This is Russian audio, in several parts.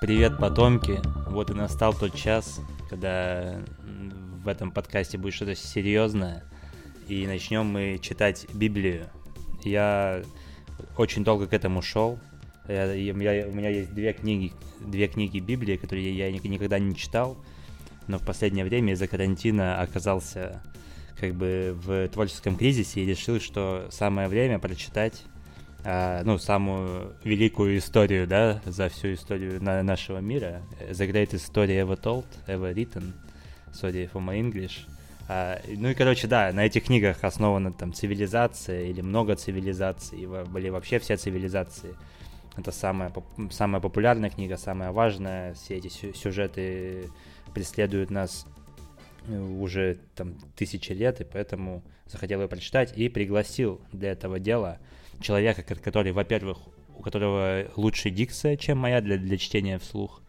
Привет, потомки. Вот и настал тот час, когда в этом подкасте будет что-то серьезное. И начнем мы читать Библию. Я очень долго к этому шел. Я, я, у меня есть две книги, две книги Библии, которые я никогда не читал. Но в последнее время из-за карантина оказался как бы в творческом кризисе и решил, что самое время прочитать ну, самую великую историю, да, за всю историю на нашего мира. The greatest story ever told, ever written. Sorry for my English. А, ну и, короче, да, на этих книгах основана там цивилизация или много цивилизаций, были вообще все цивилизации. Это самая, самая популярная книга, самая важная. Все эти сюжеты преследуют нас э, уже там тысячи лет, и поэтому захотел ее прочитать и пригласил для этого дела человека, который, во-первых, у которого лучше дикция, чем моя для, для чтения вслух.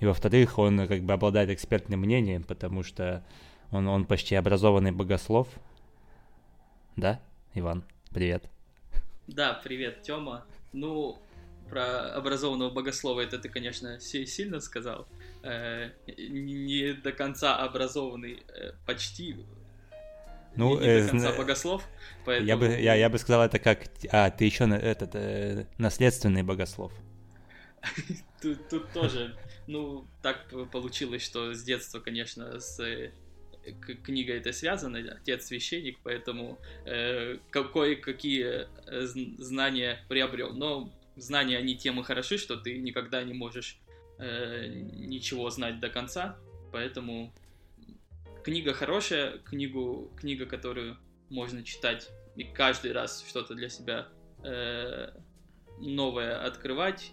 И во-вторых, он как бы обладает экспертным мнением, потому что он, он почти образованный богослов. Да, Иван, привет. Да, привет, Тёма. Ну, про образованного богослова это ты, конечно, сильно сказал. Э, не до конца образованный, э, почти ну, не э, до конца богослов. Поэтому... Я, бы, я, я бы сказал это как... А, ты еще этот, э, наследственный богослов. тут, тут тоже, ну, так получилось, что с детства, конечно, с э, книгой это связано, отец священник, поэтому э, кое-какие э, знания приобрел. Но знания, они тем и хороши, что ты никогда не можешь э, ничего знать до конца, поэтому книга хорошая, книгу, книга, которую можно читать и каждый раз что-то для себя э, новое открывать.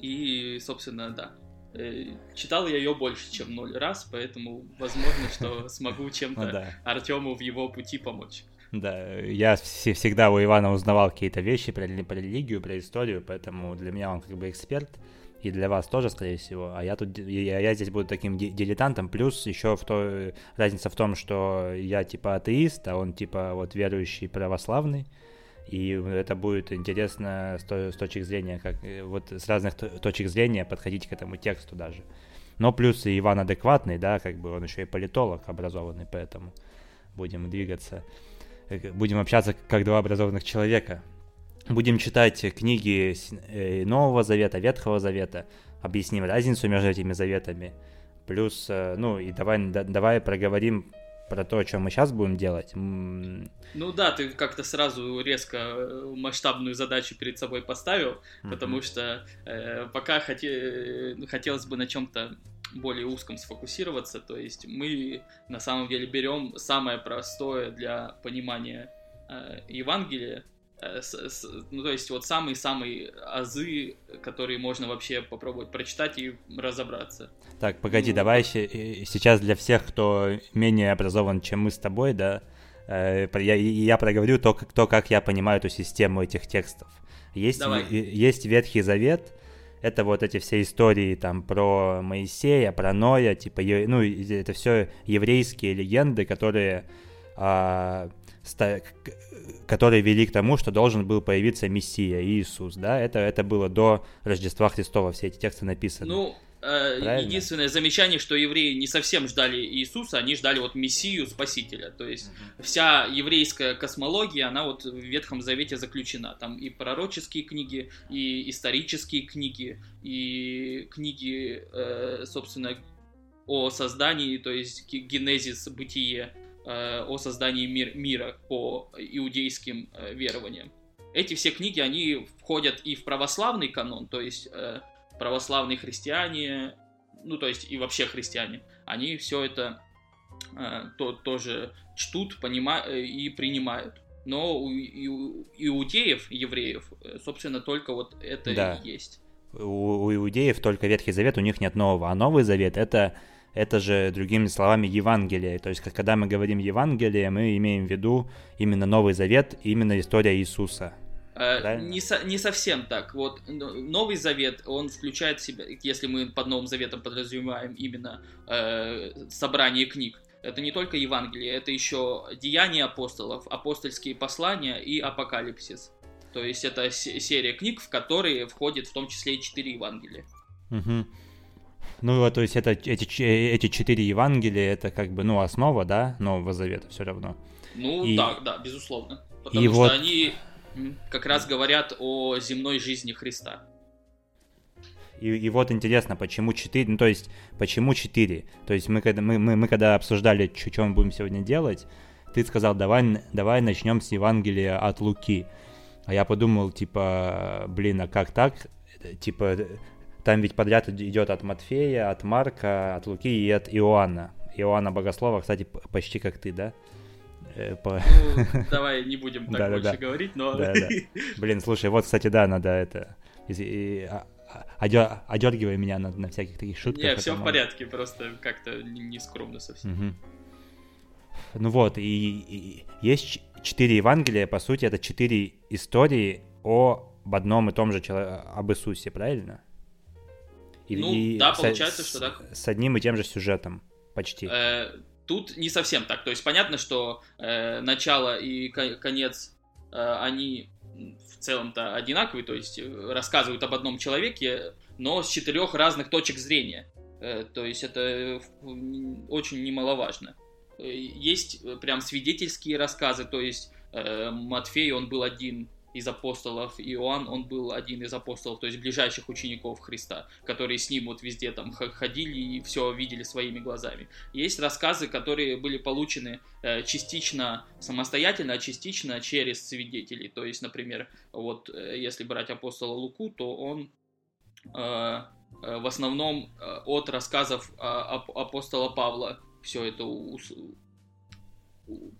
И, собственно, да. Э, читал я ее больше, чем ноль раз, поэтому возможно, что смогу чем-то ну Артему в его пути помочь. Да, я всегда у Ивана узнавал какие-то вещи про, про религию, про историю, поэтому для меня он как бы эксперт и для вас тоже, скорее всего. А я тут, я, я здесь буду таким дилетантом. Плюс еще в то, разница в том, что я типа атеист, а он типа вот верующий православный. И это будет интересно с, то, с точки зрения, как вот с разных точек зрения подходить к этому тексту даже. Но плюс и Иван адекватный, да, как бы он еще и политолог образованный, поэтому будем двигаться, э, будем общаться как два образованных человека. Будем читать книги э, Нового Завета, Ветхого Завета, объясним разницу между этими заветами. Плюс, э, ну и давай, давай проговорим про то, чем мы сейчас будем делать. Ну да, ты как-то сразу резко э, масштабную задачу перед собой поставил, mm-hmm. потому что э, пока хоте... хотелось бы на чем-то более узком сфокусироваться, то есть мы на самом деле берем самое простое для понимания э, Евангелия, Э, ну, то есть вот самые-самые азы, которые можно вообще попробовать прочитать и разобраться. Так, погоди, ну, давай сейчас для всех, кто менее образован, чем мы с тобой, да, э, я, я проговорю то, как, то, как я понимаю эту систему этих текстов. Есть, давай. есть Ветхий Завет, это вот эти все истории там про Моисея, про Ноя, типа, ну, это все еврейские легенды, которые а, которые вели к тому, что должен был появиться Мессия, Иисус, да, это, это было до Рождества Христова, все эти тексты написаны. Ну, э, единственное замечание, что евреи не совсем ждали Иисуса, они ждали вот Мессию, Спасителя, то есть uh-huh. вся еврейская космология, она вот в Ветхом Завете заключена, там и пророческие книги, и исторические книги, и книги, э, собственно, о создании, то есть генезис, бытие, о создании мир, мира по иудейским э, верованиям. Эти все книги, они входят и в православный канон, то есть э, православные христиане, ну то есть и вообще христиане, они все это то, тоже чтут понимают и принимают. Но у иудеев, евреев, собственно, только вот это да. и есть. У, у иудеев только Ветхий Завет, у них нет нового, а Новый Завет это это же, другими словами, Евангелие. То есть, когда мы говорим Евангелие, мы имеем в виду именно Новый Завет, именно история Иисуса. Э, не, со, не совсем так. Вот Новый Завет, он включает в себя, если мы под Новым Заветом подразумеваем именно э, собрание книг, это не только Евангелие, это еще Деяния апостолов, апостольские послания и Апокалипсис. То есть это серия книг, в которые входит в том числе и четыре Евангелия. Угу. Ну, то есть это эти, эти четыре Евангелия, это как бы, ну, основа, да, Нового Завета все равно. Ну, и... да, да, безусловно. Потому и что вот... они как раз говорят о земной жизни Христа. И, и вот интересно, почему 4, ну то есть, почему 4? То есть мы когда, мы, мы, мы когда обсуждали, что мы будем сегодня делать, ты сказал, давай, давай начнем с Евангелия от Луки. А я подумал, типа, блин, а как так? Типа, там ведь подряд идет от Матфея, от Марка, от Луки и от Иоанна. Иоанна Богослова, кстати, почти как ты, да? Э, по... Ну, давай не будем так да, больше да, говорить, но... Да, да. Блин, слушай, вот, кстати, да, надо это... А, а, одергивай меня на, на всяких таких шутках. Не, все в порядке, просто как-то не скромно совсем. Угу. Ну вот, и, и есть четыре Евангелия, по сути, это четыре истории о об одном и том же человеке, об Иисусе, правильно? И, ну, и да, получается, с, что так. С одним и тем же сюжетом, почти. Э, тут не совсем так. То есть понятно, что э, начало и конец, э, они в целом-то одинаковые, то есть э, рассказывают об одном человеке, но с четырех разных точек зрения. Э, то есть это очень немаловажно. Э, есть прям свидетельские рассказы, то есть Матфей, он был один из апостолов, Иоанн, он был один из апостолов, то есть ближайших учеников Христа, которые с ним вот везде там ходили и все видели своими глазами. Есть рассказы, которые были получены частично самостоятельно, а частично через свидетелей. То есть, например, вот если брать апостола Луку, то он в основном от рассказов апостола Павла все это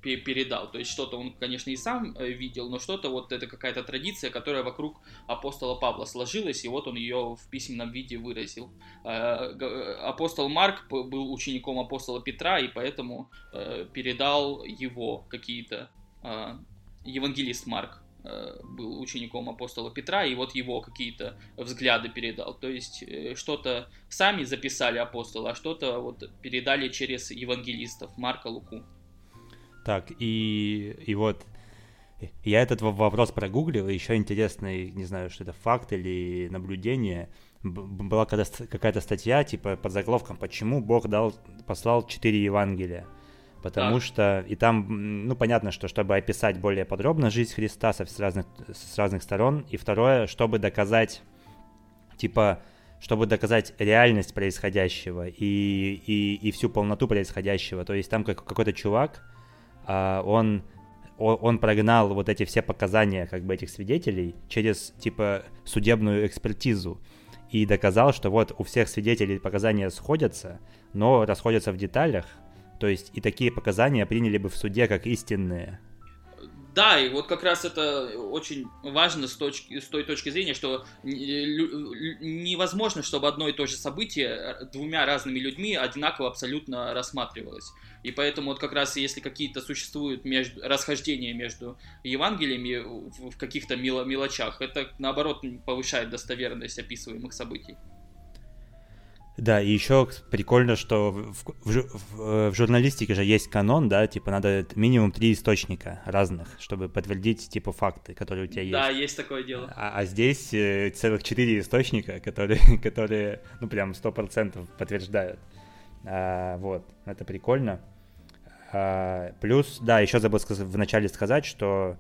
передал. То есть что-то он, конечно, и сам э, видел, но что-то вот это какая-то традиция, которая вокруг апостола Павла сложилась, и вот он ее в письменном виде выразил. Э, э, апостол Марк был учеником апостола Петра, и поэтому передал его какие-то... Евангелист Марк был учеником апостола Петра, и вот его какие-то взгляды передал. То есть что-то сами записали апостолы, а что-то вот передали через евангелистов Марка, Луку. Так, и, и вот я этот вопрос прогуглил, и еще интересный, не знаю, что это факт или наблюдение. Была какая-то статья, типа, под заголовком «Почему Бог дал, послал четыре Евангелия?» Потому а. что, и там, ну, понятно, что чтобы описать более подробно жизнь Христа с разных, с разных сторон, и второе, чтобы доказать, типа, чтобы доказать реальность происходящего и, и, и всю полноту происходящего. То есть там какой-то чувак, он он прогнал вот эти все показания как бы этих свидетелей через типа судебную экспертизу и доказал, что вот у всех свидетелей показания сходятся, но расходятся в деталях. То есть и такие показания приняли бы в суде как истинные. Да, и вот как раз это очень важно с, точки, с той точки зрения, что невозможно, чтобы одно и то же событие двумя разными людьми одинаково абсолютно рассматривалось. И поэтому вот как раз если какие-то существуют между, расхождения между Евангелиями в, каких-то мело, мелочах, это наоборот повышает достоверность описываемых событий. Да, и еще прикольно, что в, в, в, в журналистике же есть канон, да, типа надо минимум три источника разных, чтобы подтвердить типа факты, которые у тебя есть. Да, есть такое дело. А, а здесь э, целых четыре источника, которые, которые, ну прям сто процентов подтверждают. А, вот, это прикольно. А, плюс, да, еще забыл вначале сказать, что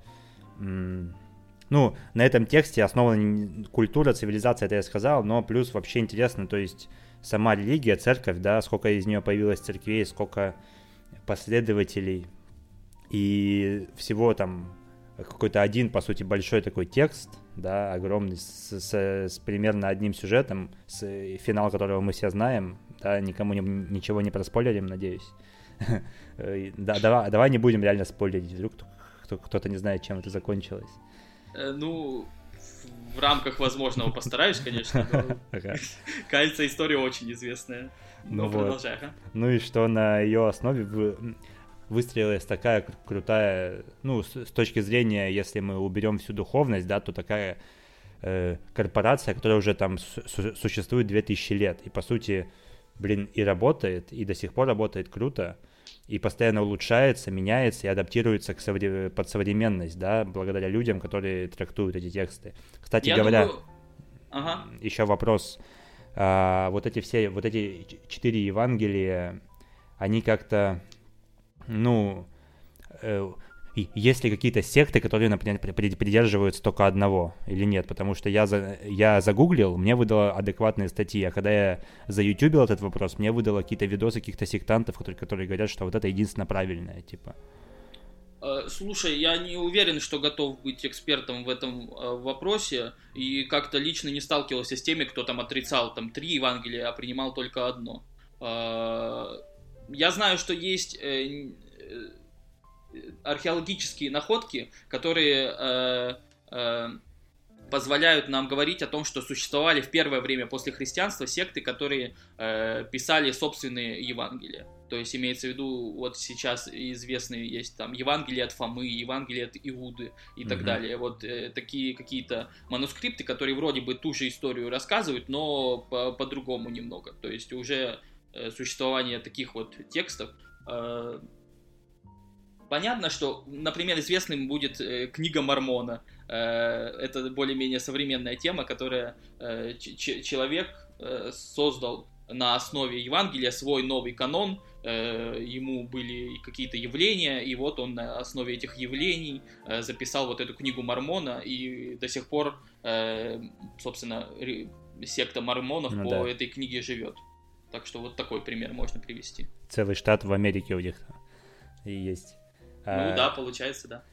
ну, на этом тексте основана культура, цивилизация, это я сказал, но плюс вообще интересно, то есть сама религия, церковь, да, сколько из нее появилось церквей, сколько последователей, и всего там какой-то один, по сути, большой такой текст, да, огромный, с, с, с примерно одним сюжетом, с финал которого мы все знаем, да, никому не, ничего не проспойлерим, надеюсь. да, давай, давай не будем реально спойлерить, вдруг кто-то не знает, чем это закончилось. Э, ну, в рамках возможного постараюсь, конечно. Кажется, история очень известная. Ну, ну продолжай. Ну и что на ее основе выстроилась такая крутая, ну, с, точки зрения, если мы уберем всю духовность, да, то такая э, корпорация, которая уже там су- существует 2000 лет, и по сути, блин, и работает, и до сих пор работает круто, и постоянно улучшается, меняется и адаптируется к совре- под современность, да, благодаря людям, которые трактуют эти тексты. Кстати Я говоря, думаю... ага. еще вопрос. а, вот эти все, вот эти четыре Евангелия, они как-то, ну, э, есть ли какие-то секты, которые, например, придерживаются только одного или нет? Потому что я, за, я загуглил, мне выдало адекватные статьи, а когда я заютюбил этот вопрос, мне выдало какие-то видосы каких-то сектантов, которые, которые говорят, что вот это единственно правильное, типа. Э, слушай, я не уверен, что готов быть экспертом в этом э, вопросе, и как-то лично не сталкивался с теми, кто там отрицал там три Евангелия, а принимал только одно. Э, я знаю, что есть археологические находки, которые позволяют нам говорить о том, что существовали в первое время после христианства секты, которые писали собственные Евангелия. То есть имеется в виду, вот сейчас известные есть там Евангелие от Фомы, Евангелие от Иуды и так далее. Вот э, такие какие-то манускрипты, которые вроде бы ту же историю рассказывают, но по- по-другому немного. То есть уже э, существование таких вот текстов. Э, понятно, что, например, известным будет э, книга Мормона. Э, это более-менее современная тема, которая э, человек э, создал на основе Евангелия свой новый канон, э, ему были какие-то явления, и вот он на основе этих явлений э, записал вот эту книгу Мормона, и до сих пор, э, собственно, секта мормонов ну, по да. этой книге живет. Так что вот такой пример можно привести. Целый штат в Америке у них есть. Ну а... да, получается, да.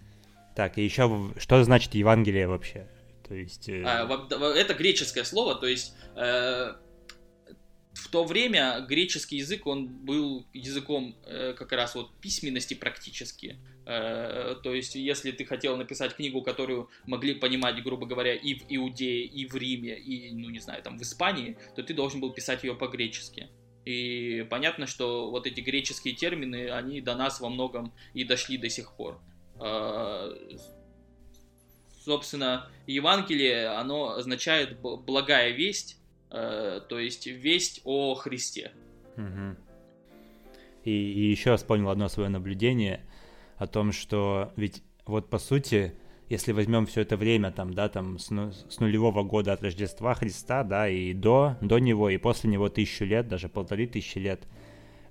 Так, и еще что значит Евангелие вообще? То есть... Э... А, это греческое слово, то есть э, в то время греческий язык, он был языком э, как раз вот письменности практически. То есть, если ты хотел написать книгу, которую могли понимать, грубо говоря, и в Иудее, и в Риме, и, ну, не знаю, там, в Испании, то ты должен был писать ее по-гречески. И понятно, что вот эти греческие термины, они до нас во многом и дошли до сих пор. Э, собственно, Евангелие, оно означает благая весть, Э, то есть весть о Христе. Угу. И, и еще вспомнил одно свое наблюдение о том, что ведь вот по сути, если возьмем все это время там, да, там с, ну, с нулевого года от Рождества Христа, да, и до, до него, и после него тысячу лет, даже полторы тысячи лет,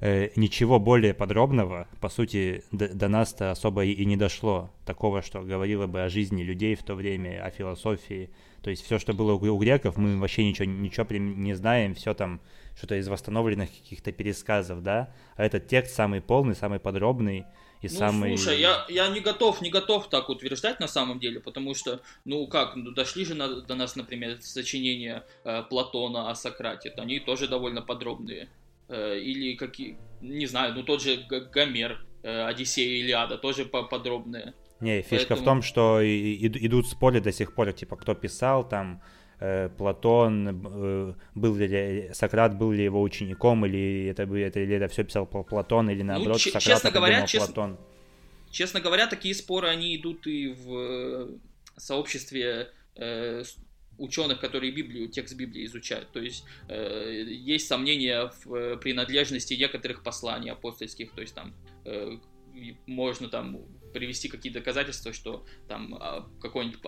э, ничего более подробного, по сути, до, до нас-то особо и, и не дошло. Такого, что говорило бы о жизни людей в то время, о философии, то есть все, что было у греков, мы вообще ничего, ничего не знаем, все там что-то из восстановленных каких-то пересказов, да? А этот текст самый полный, самый подробный и ну, самый... слушай, я, я не готов, не готов так утверждать на самом деле, потому что, ну как, ну, дошли же на, до нас, например, сочинения э, Платона о Сократе, они тоже довольно подробные. Э, или какие, не знаю, ну тот же Гомер, э, Одиссея Илиада, тоже подробные. Не, фишка Поэтому... в том, что и, и, идут споры до сих пор, типа, кто писал там, Платон, э, был ли Сократ, был ли его учеником, или это, это, или это все писал Платон, или ну, наоборот, ну, Сократ честно говоря, честно, Платон. Честно говоря, такие споры, они идут и в э, сообществе э, ученых, которые Библию, текст Библии изучают. То есть э, есть сомнения в э, принадлежности некоторых посланий апостольских, то есть там э, можно там привести какие-то доказательства, что там а, какое-нибудь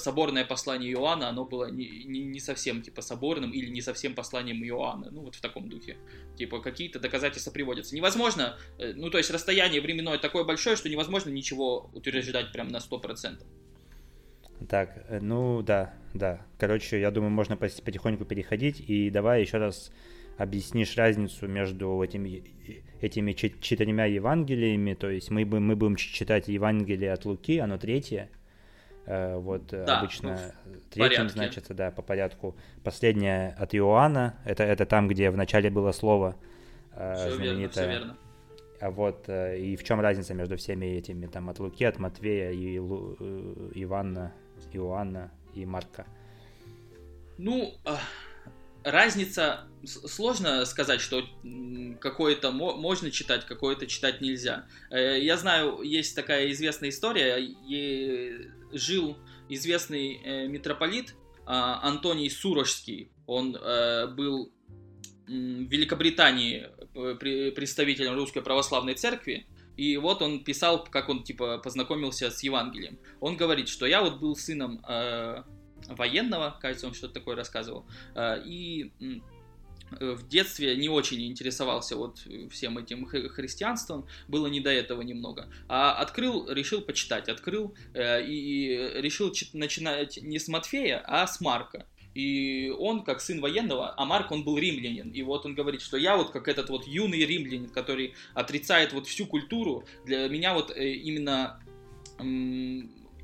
соборное послание Иоанна, оно было не, не, не совсем типа соборным или не совсем посланием Иоанна, ну вот в таком духе. Типа какие-то доказательства приводятся. Невозможно, э, ну то есть расстояние временное такое большое, что невозможно ничего утверждать прям на 100%. Так, э, ну да, да. Короче, я думаю, можно потихоньку переходить. И давай еще раз объяснишь разницу между этими, этими четырьмя Евангелиями, то есть мы, мы будем читать Евангелие от Луки, оно третье, э, вот э, да, обычно ну, третьим значится, да, по порядку. Последнее от Иоанна, это, это там, где в начале было слово э, все знаменитое. Верно, все верно. А вот и в чем разница между всеми этими, там, от Луки, от Матвея и Лу, Ивана, Иоанна и Марка? Ну, разница, сложно сказать, что какое-то можно читать, какое-то читать нельзя. Э, я знаю, есть такая известная история, жил известный э, митрополит а, Антоний Сурожский, он э, был в Великобритании представителем Русской Православной Церкви, и вот он писал, как он типа познакомился с Евангелием. Он говорит, что я вот был сыном военного, кажется, он что-то такое рассказывал. И в детстве не очень интересовался вот всем этим христианством, было не до этого немного. А открыл, решил почитать, открыл э, и решил начинать не с Матфея, а с Марка. И он, как сын военного, а Марк, он был римлянин. И вот он говорит, что я вот как этот вот юный римлянин, который отрицает вот всю культуру, для меня вот э, именно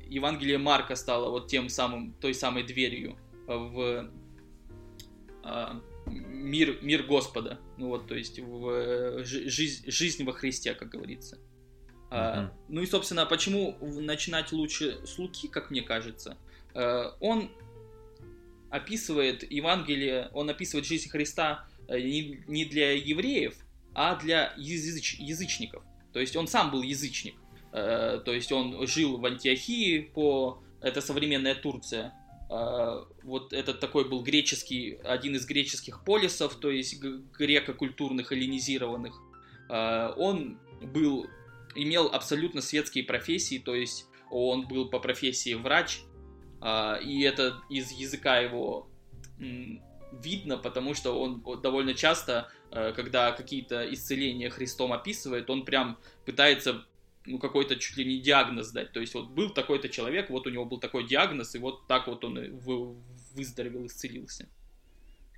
Евангелие Марка стало вот тем самым, той самой дверью в а, мир, мир Господа. Ну вот, то есть в жизнь, жизнь во Христе, как говорится. Uh-huh. Ну и, собственно, почему начинать лучше с Луки, как мне кажется? А, он описывает Евангелие, он описывает жизнь Христа э, не для евреев, а для языч, язычников. То есть он сам был язычник. Э, то есть он жил в Антиохии по... Это современная Турция. Э, вот этот такой был греческий, один из греческих полисов, то есть греко-культурных, эллинизированных. Он был, имел абсолютно светские профессии, то есть он был по профессии врач, а, и это из языка его видно, потому что он довольно часто, когда какие-то исцеления Христом описывает, он прям пытается ну, какой-то чуть ли не диагноз дать. То есть вот был такой-то человек, вот у него был такой диагноз, и вот так вот он выздоровел, исцелился.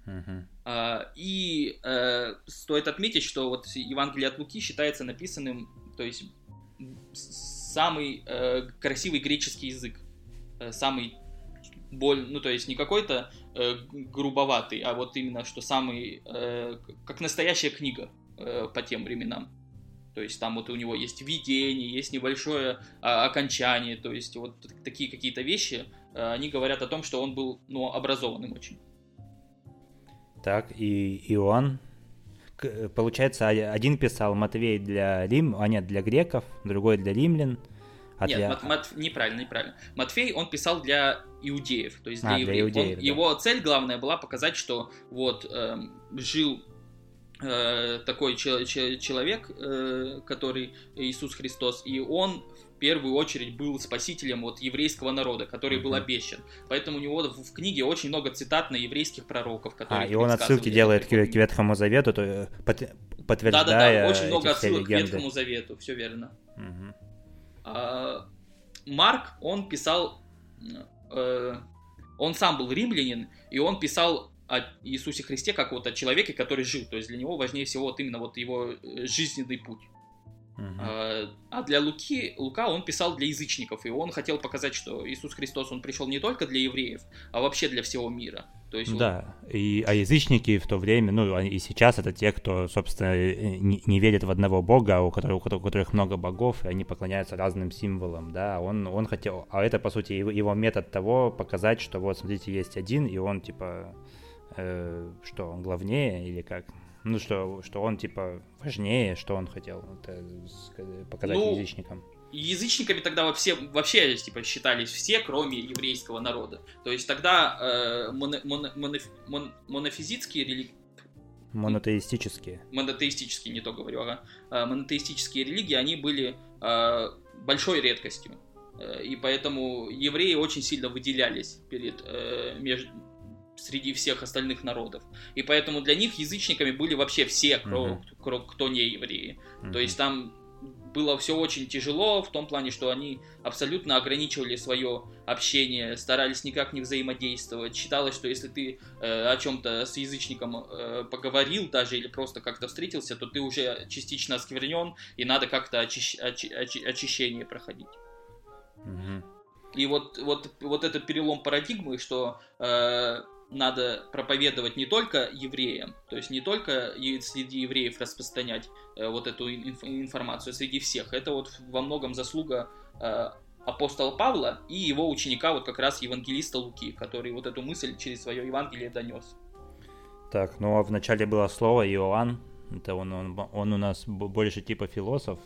Uh-huh. А, и э, стоит отметить, что вот Евангелие от Луки считается написанным, то есть самый э, красивый греческий язык. Э, самый боль, ну то есть не какой-то э, грубоватый, а вот именно что самый, э, как настоящая книга э, по тем временам. То есть там вот у него есть видение, есть небольшое а, окончание, то есть вот такие какие-то вещи, а, они говорят о том, что он был, ну, образованным очень. Так, и Иоанн, получается, один писал Матвей для Рим, а нет, для греков, другой для римлян, а Нет, для... Мат, Мат, неправильно, неправильно. Матфей, он писал для иудеев, то есть для а, евреев. Для иудеев он, да. Его цель главная была показать, что вот э, жил э, такой че- че- человек, э, который Иисус Христос, и он в первую очередь был спасителем вот еврейского народа, который mm-hmm. был обещан. Поэтому у него в, книге очень много цитат на еврейских пророков, которые. А, и он отсылки делает к, к Ветхому Завету, то, э, под, подтверждая. Да, да, да, очень много отсылок легенды. к Ветхому Завету, все верно. Mm-hmm. А, Марк, он писал, э, он сам был римлянин, и он писал о Иисусе Христе как вот о человеке, который жил. То есть для него важнее всего вот именно вот его э, жизненный путь. Uh-huh. А для Луки, Лука он писал для язычников, и он хотел показать, что Иисус Христос, он пришел не только для евреев, а вообще для всего мира. То есть да, вот... и, а язычники в то время, ну и сейчас это те, кто, собственно, э, не, не верит в одного бога, у которых, у которых много богов, и они поклоняются разным символам, да, он, он хотел, а это, по сути, его, его метод того, показать, что вот, смотрите, есть один, и он, типа, э, что, он главнее или как? Ну, что, что он, типа, важнее, что он хотел это показать ну, язычникам. Язычниками тогда вообще, вообще типа, считались все, кроме еврейского народа. То есть тогда э, моно, моно, моно, мон, монофизитские религии... Монотеистические. Монотеистические, не то говорю, ага. Э, монотеистические религии, они были э, большой редкостью. Э, и поэтому евреи очень сильно выделялись перед, э, между, среди всех остальных народов. И поэтому для них язычниками были вообще все, кто, mm-hmm. кто, кто не евреи. Mm-hmm. То есть там было все очень тяжело в том плане, что они абсолютно ограничивали свое общение, старались никак не взаимодействовать. Считалось, что если ты э, о чем-то с язычником э, поговорил даже или просто как-то встретился, то ты уже частично осквернен и надо как-то очищ... очи... очи... очищение проходить. Mm-hmm. И вот, вот, вот этот перелом парадигмы, что э, надо проповедовать не только евреям, то есть не только среди евреев распространять э, вот эту инф- информацию, среди всех. Это вот во многом заслуга э, апостола Павла и его ученика, вот как раз евангелиста Луки, который вот эту мысль через свое Евангелие донес. Так, ну а вначале было слово Иоанн, это он, он, он у нас больше типа философ,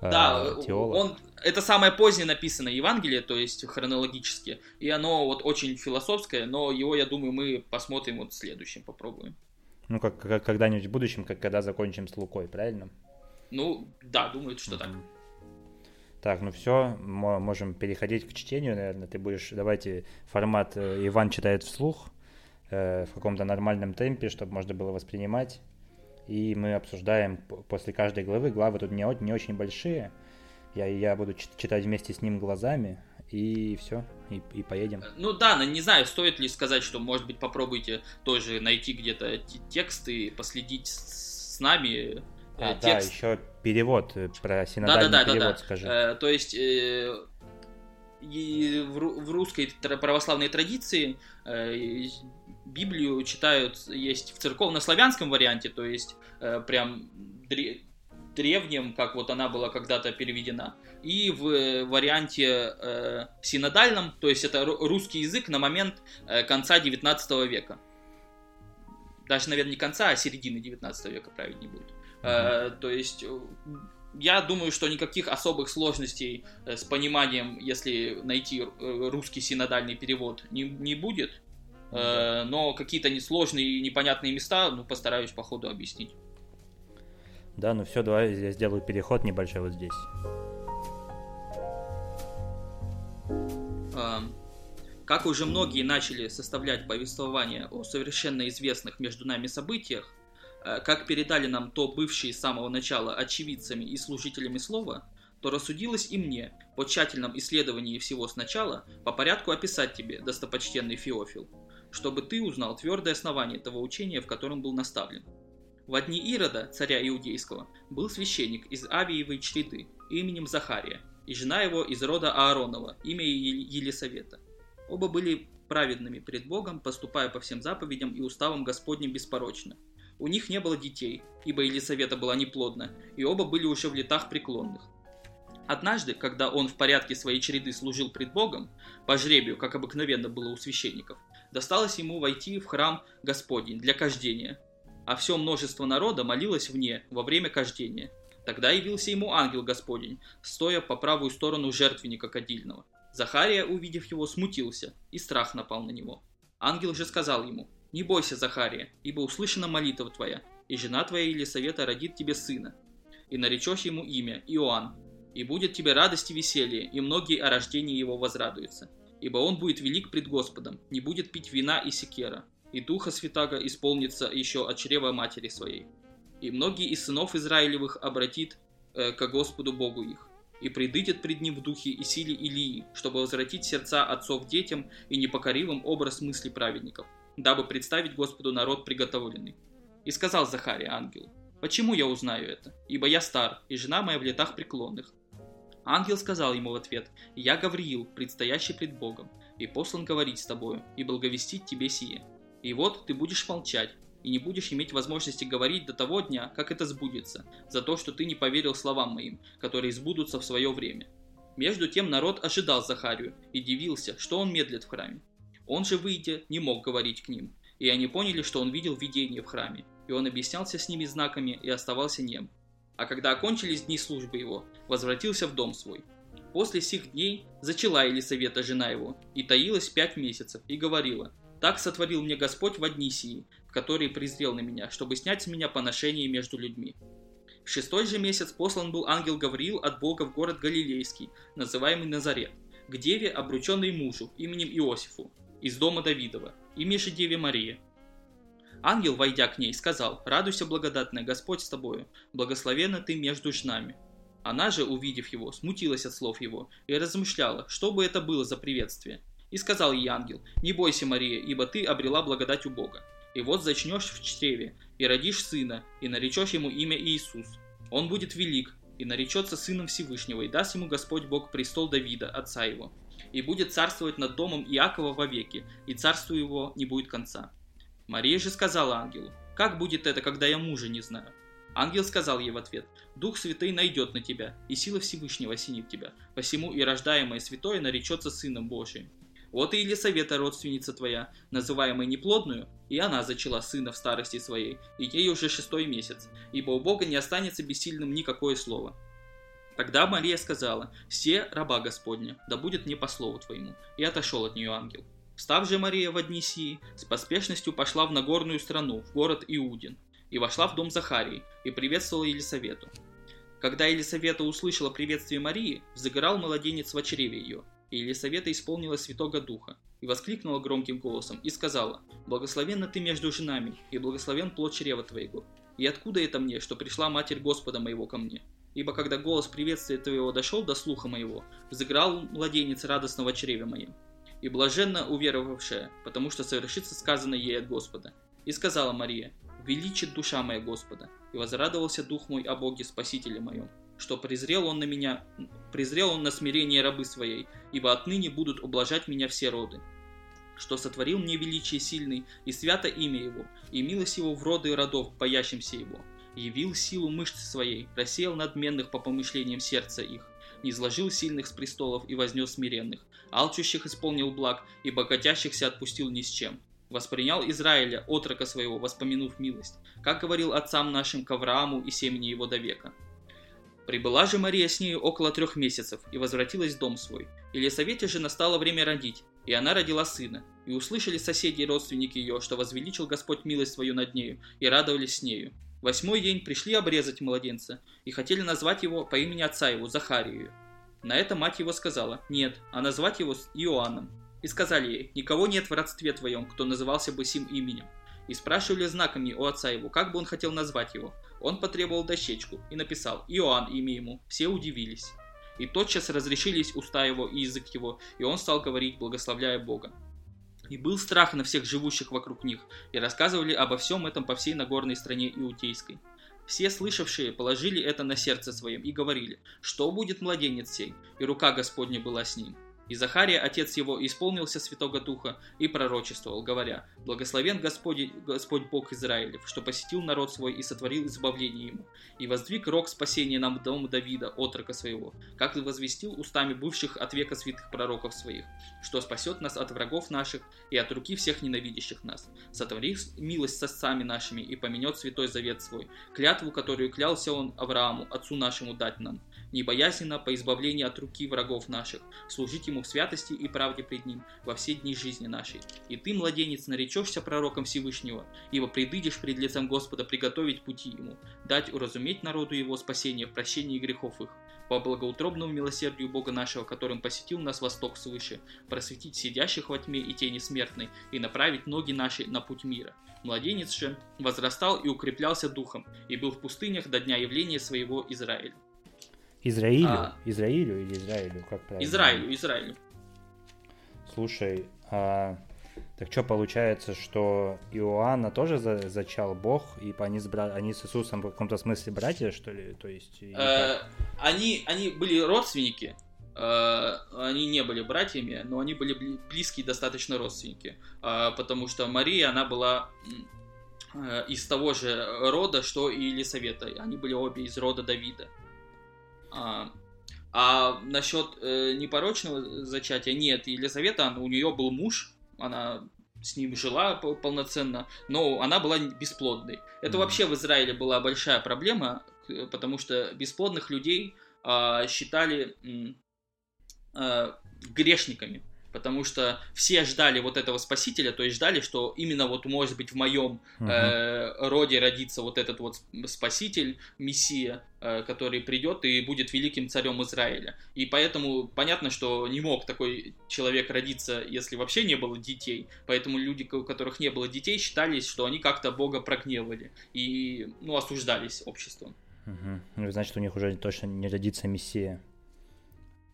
да, э, теолог. он это самое позднее написанное Евангелие, то есть хронологически, и оно вот очень философское, но его, я думаю, мы посмотрим вот в следующем, попробуем. Ну, как, как когда-нибудь в будущем, как когда закончим с Лукой, правильно? Ну, да, думаю, что mm-hmm. так. Так, ну все, можем переходить к чтению, наверное. Ты будешь, давайте, формат э, Иван читает вслух, э, в каком-то нормальном темпе, чтобы можно было воспринимать. И мы обсуждаем после каждой главы. Главы тут не, не очень большие. Я, я буду читать вместе с ним глазами, и все, и, и поедем. Ну да, но не знаю, стоит ли сказать, что, может быть, попробуйте тоже найти где-то тексты, последить с нами. Э, а, текст. да, еще перевод э, про синодальный да, да, да, перевод да, да. скажи. Э, то есть э, и в, русской православной традиции э, Библию читают есть в церковно-славянском варианте, то есть э, прям дре, древнем, как вот она была когда-то переведена, и в варианте э, синодальном, то есть это русский язык на момент э, конца 19 века. Даже, наверное, не конца, а середины 19 века правильнее будет. Э, то есть я думаю, что никаких особых сложностей э, с пониманием, если найти э, русский синодальный перевод, не, не будет. Э, но какие-то несложные и непонятные места, ну, постараюсь по ходу объяснить. Да, ну все, давай я сделаю переход небольшой вот здесь. Как уже многие начали составлять повествование о совершенно известных между нами событиях, как передали нам то бывшие с самого начала очевидцами и служителями слова, то рассудилось и мне, по тщательном исследовании всего сначала, по порядку описать тебе, достопочтенный Феофил, чтобы ты узнал твердое основание того учения, в котором был наставлен. В дни Ирода, царя Иудейского, был священник из Авиевой чреты именем Захария, и жена его из рода Ааронова, имя Елисавета. Оба были праведными пред Богом, поступая по всем заповедям и уставам Господним беспорочно – у них не было детей, ибо Елисавета была неплодна, и оба были уже в летах преклонных. Однажды, когда он в порядке своей череды служил пред Богом, по жребию, как обыкновенно было у священников, досталось ему войти в храм Господень для кождения, а все множество народа молилось вне во время кождения. Тогда явился ему ангел Господень, стоя по правую сторону жертвенника кадильного. Захария, увидев его, смутился, и страх напал на него. Ангел же сказал ему, не бойся, Захария, ибо услышана молитва твоя, и жена твоя Елисавета родит тебе сына, и наречешь ему имя Иоанн, и будет тебе радость и веселье, и многие о рождении его возрадуются. Ибо он будет велик пред Господом, не будет пить вина и секера, и Духа Святаго исполнится еще от чрева матери своей. И многие из сынов Израилевых обратит э, ко Господу Богу их, и предыдет пред ним в духе и силе Илии, чтобы возвратить сердца отцов детям и непокоривым образ мысли праведников – дабы представить Господу народ приготовленный. И сказал Захария ангелу, «Почему я узнаю это? Ибо я стар, и жена моя в летах преклонных». Ангел сказал ему в ответ, «Я Гавриил, предстоящий пред Богом, и послан говорить с тобою, и благовестить тебе сие. И вот ты будешь молчать, и не будешь иметь возможности говорить до того дня, как это сбудется, за то, что ты не поверил словам моим, которые сбудутся в свое время». Между тем народ ожидал Захарию и дивился, что он медлит в храме. Он же, выйдя, не мог говорить к ним, и они поняли, что он видел видение в храме, и он объяснялся с ними знаками и оставался нем. А когда окончились дни службы его, возвратился в дом свой. После сих дней зачала Елисавета жена его, и таилась пять месяцев, и говорила, «Так сотворил мне Господь в одни сии, в которые презрел на меня, чтобы снять с меня поношение между людьми». В шестой же месяц послан был ангел Гавриил от Бога в город Галилейский, называемый Назарет, к деве, обрученной мужу, именем Иосифу, из дома Давидова, имя же Деве Мария. Ангел, войдя к ней, сказал, «Радуйся, благодатная, Господь с тобою, благословенна ты между жнами». Она же, увидев его, смутилась от слов его и размышляла, что бы это было за приветствие. И сказал ей ангел, «Не бойся, Мария, ибо ты обрела благодать у Бога. И вот зачнешь в чреве, и родишь сына, и наречешь ему имя Иисус. Он будет велик, и наречется сыном Всевышнего, и даст ему Господь Бог престол Давида, отца его, и будет царствовать над домом Иакова вовеки, и царству его не будет конца. Мария же сказала ангелу, как будет это, когда я мужа не знаю? Ангел сказал ей в ответ, Дух Святый найдет на тебя, и сила Всевышнего осенит тебя, посему и рождаемое святое наречется Сыном Божиим. Вот и Елисавета, родственница твоя, называемая неплодную, и она зачала сына в старости своей, и ей уже шестой месяц, ибо у Бога не останется бессильным никакое слово. Тогда Мария сказала, «Все раба Господня, да будет мне по слову твоему». И отошел от нее ангел. Встав же Мария в одни с поспешностью пошла в Нагорную страну, в город Иудин, и вошла в дом Захарии, и приветствовала Елисавету. Когда Елисавета услышала приветствие Марии, загорал младенец в чреве ее. И Елисавета исполнила Святого Духа, и воскликнула громким голосом, и сказала, «Благословенна ты между женами, и благословен плод чрева твоего. И откуда это мне, что пришла Матерь Господа моего ко мне? Ибо когда голос приветствия твоего дошел до слуха моего, взыграл младенец радостного чреве моим. И блаженно уверовавшая, потому что совершится сказанное ей от Господа. И сказала Мария, «Величит душа моя Господа, и возрадовался дух мой о Боге Спасителе моем, что презрел он на меня, презрел он на смирение рабы своей, ибо отныне будут ублажать меня все роды. Что сотворил мне величие сильный, и свято имя его, и милость его в роды родов, боящимся его. Явил силу мышц своей, рассеял надменных по помышлениям сердца их, не изложил сильных с престолов и вознес смиренных, алчущих исполнил благ, и богатящихся отпустил ни с чем. Воспринял Израиля, отрока своего, воспомянув милость, как говорил отцам нашим к Аврааму и семени его до века. Прибыла же Мария с нею около трех месяцев и возвратилась в дом свой. Елисавете же настало время родить, и она родила сына. И услышали соседи и родственники ее, что возвеличил Господь милость свою над нею, и радовались с нею. Восьмой день пришли обрезать младенца, и хотели назвать его по имени отца его, Захарию. На это мать его сказала, нет, а назвать его Иоанном. И сказали ей, никого нет в родстве твоем, кто назывался бы сим именем. И спрашивали знаками у отца его, как бы он хотел назвать его. Он потребовал дощечку и написал «Иоанн» имя ему. Все удивились. И тотчас разрешились уста его и язык его, и он стал говорить, благословляя Бога. И был страх на всех живущих вокруг них, и рассказывали обо всем этом по всей Нагорной стране Иудейской. Все слышавшие положили это на сердце своем и говорили, что будет младенец сей, и рука Господня была с ним. И Захария, отец его, исполнился Святого Духа и пророчествовал, говоря, «Благословен Господь, Господь Бог Израилев, что посетил народ свой и сотворил избавление ему, и воздвиг рог спасения нам дому Давида, отрока своего, как и возвестил устами бывших от века святых пророков своих, что спасет нас от врагов наших и от руки всех ненавидящих нас, сотворив милость с отцами нашими и поменет святой завет свой, клятву, которую клялся он Аврааму, отцу нашему дать нам, небоязненно по избавлению от руки врагов наших, служить ему в святости и правде пред ним во все дни жизни нашей. И ты, младенец, наречешься пророком Всевышнего, ибо предыдешь пред лицем Господа приготовить пути ему, дать уразуметь народу его спасение в прощении грехов их, по благоутробному милосердию Бога нашего, которым посетил нас восток свыше, просветить сидящих во тьме и тени смертной, и направить ноги наши на путь мира. Младенец же возрастал и укреплялся духом, и был в пустынях до дня явления своего Израиля. Израилю? А... Израилю или Израилю? Как правильно? Израилю, Израилю. Слушай, а так что получается, что Иоанна тоже за, зачал Бог, и они с, бра... они с Иисусом в каком-то смысле братья, что ли? То есть, э, они, они были родственники, э, они не были братьями, но они были близкие достаточно родственники, э, потому что Мария, она была э, из того же рода, что и Елисавета. Они были обе из рода Давида. А, а насчет э, непорочного зачатия нет. Елизавета, у нее был муж, она с ним жила полноценно, но она была бесплодной. Это mm-hmm. вообще в Израиле была большая проблема, потому что бесплодных людей э, считали э, грешниками потому что все ждали вот этого спасителя, то есть ждали, что именно вот может быть в моем э, роде родится вот этот вот спаситель, мессия, э, который придет и будет великим царем Израиля. И поэтому понятно, что не мог такой человек родиться, если вообще не было детей. Поэтому люди, у которых не было детей, считались, что они как-то Бога прогневали и ну, осуждались обществом. Угу. Значит, у них уже точно не родится мессия.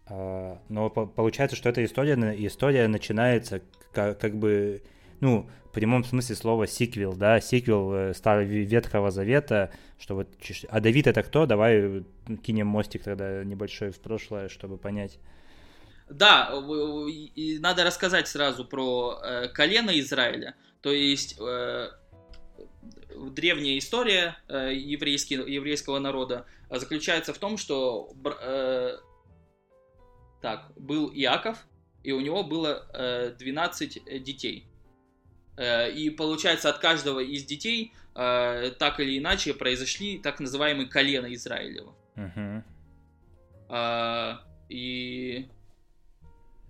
А, но получается, что эта история, история начинается как, как бы, ну, в прямом смысле слова сиквел, да, сиквел э, Старого Ветхого Завета, что вот, а Давид это кто? Давай кинем мостик тогда небольшой в прошлое, чтобы понять. Да, и надо рассказать сразу про э, колено Израиля, то есть э, древняя история еврейский, еврейского народа заключается в том, что так, был Иаков, и у него было э, 12 э, детей. Э, и получается, от каждого из детей э, так или иначе произошли так называемые колено Израилева. Uh-huh. Э, и,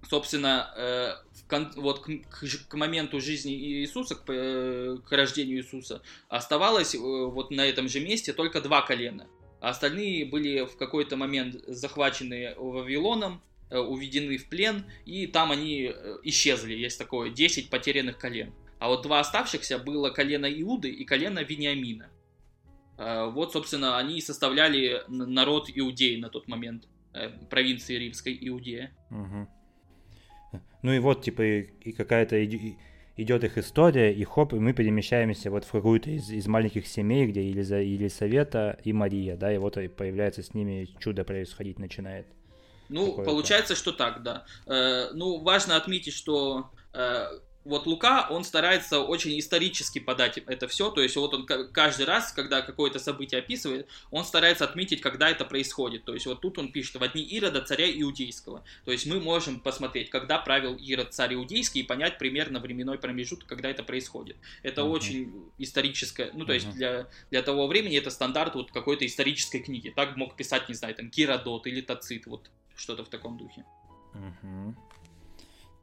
собственно, э, кон- вот к, к, к моменту жизни Иисуса, к, э, к рождению Иисуса, оставалось э, вот на этом же месте только два колена. А остальные были в какой-то момент захвачены Вавилоном, уведены в плен, и там они исчезли, есть такое, 10 потерянных колен. А вот два оставшихся было колено Иуды и колено Вениамина. Вот, собственно, они составляли народ Иудеи на тот момент, провинции Римской Иудея. Угу. Ну и вот, типа, и какая-то идет их история, и хоп, и мы перемещаемся вот в какую-то из, из маленьких семей, где Елиза, Елисавета и Мария, да, и вот появляется с ними чудо происходить начинает. Ну, получается, что так, да. Э, ну, важно отметить, что э, вот Лука, он старается очень исторически подать это все, то есть вот он каждый раз, когда какое-то событие описывает, он старается отметить, когда это происходит, то есть вот тут он пишет в дни Ирода, царя Иудейского, то есть мы можем посмотреть, когда правил Ирод, царь Иудейский, и понять примерно временной промежуток, когда это происходит. Это uh-huh. очень историческое, ну то есть uh-huh. для, для того времени это стандарт вот какой-то исторической книги, так мог писать, не знаю, там Киродот или Тацит, вот что-то в таком духе. Uh-huh.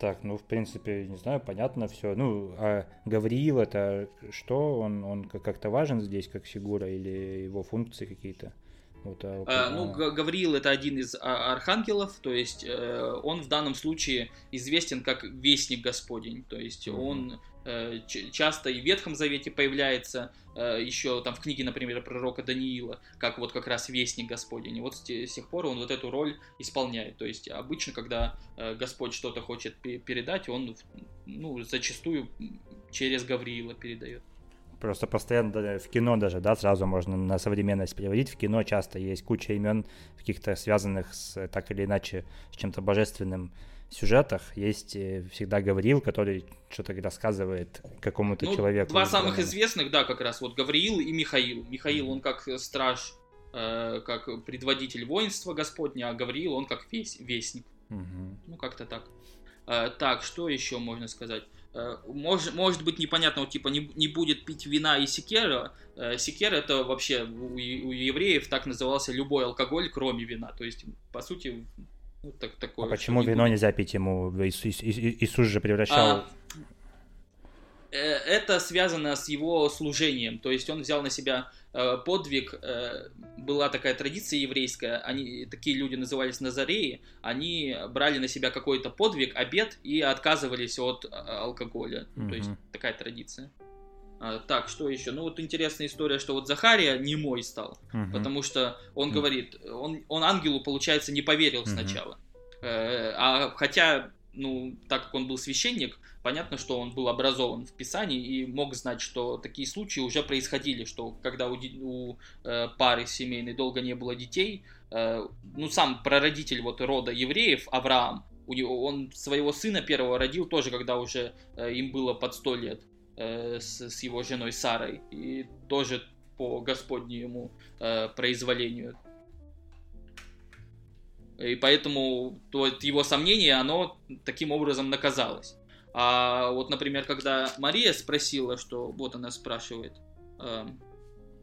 Так, ну, в принципе, не знаю, понятно все. Ну, а Гавриил это что? Он, он как-то важен здесь как фигура или его функции какие-то? Вот, а, а, ну, Гавриил это один из а, архангелов, то есть э, он в данном случае известен как вестник Господень, то есть mm-hmm. он Э, часто и в Ветхом Завете появляется, э, еще там в книге, например, пророка Даниила, как вот как раз вестник Господень. И вот с тех пор он вот эту роль исполняет. То есть обычно, когда э, Господь что-то хочет передать, он ну, зачастую через Гавриила передает. Просто постоянно в кино даже, да, сразу можно на современность переводить. В кино часто есть куча имен каких-то связанных с так или иначе с чем-то божественным, сюжетах есть э, всегда Гавриил, который что-то рассказывает какому-то ну, человеку. Два самых известных, да, как раз вот Гавриил и Михаил. Михаил, он как страж, э, как предводитель воинства Господня, а Гавриил, он как весь, вестник. Угу. Ну, как-то так. Э, так, что еще можно сказать? Э, может, может быть непонятно, вот, типа не, не будет пить вина и секера. Э, секер это вообще у, у евреев так назывался любой алкоголь, кроме вина. То есть, по сути, вот так, такое, а почему вино будет. нельзя пить ему? Иисус, Иисус же превращал... А, это связано с его служением. То есть он взял на себя э, подвиг. Э, была такая традиция еврейская. Они, такие люди назывались Назареи. Они брали на себя какой-то подвиг, обед и отказывались от алкоголя. Угу. То есть такая традиция. А, так, что еще? Ну вот интересная история, что вот Захария не мой стал, угу. потому что он угу. говорит, он, он ангелу, получается, не поверил угу. сначала. Э, а хотя, ну, так как он был священник, понятно, что он был образован в Писании и мог знать, что такие случаи уже происходили, что когда у, у э, пары семейной долго не было детей, э, ну, сам прародитель вот рода евреев, Авраам, у него, он своего сына первого родил тоже, когда уже э, им было под сто лет э, с, с его женой Сарой, и тоже по Господнему э, произволению. И поэтому то, его сомнение, оно таким образом наказалось. А вот, например, когда Мария спросила, что вот она спрашивает, э,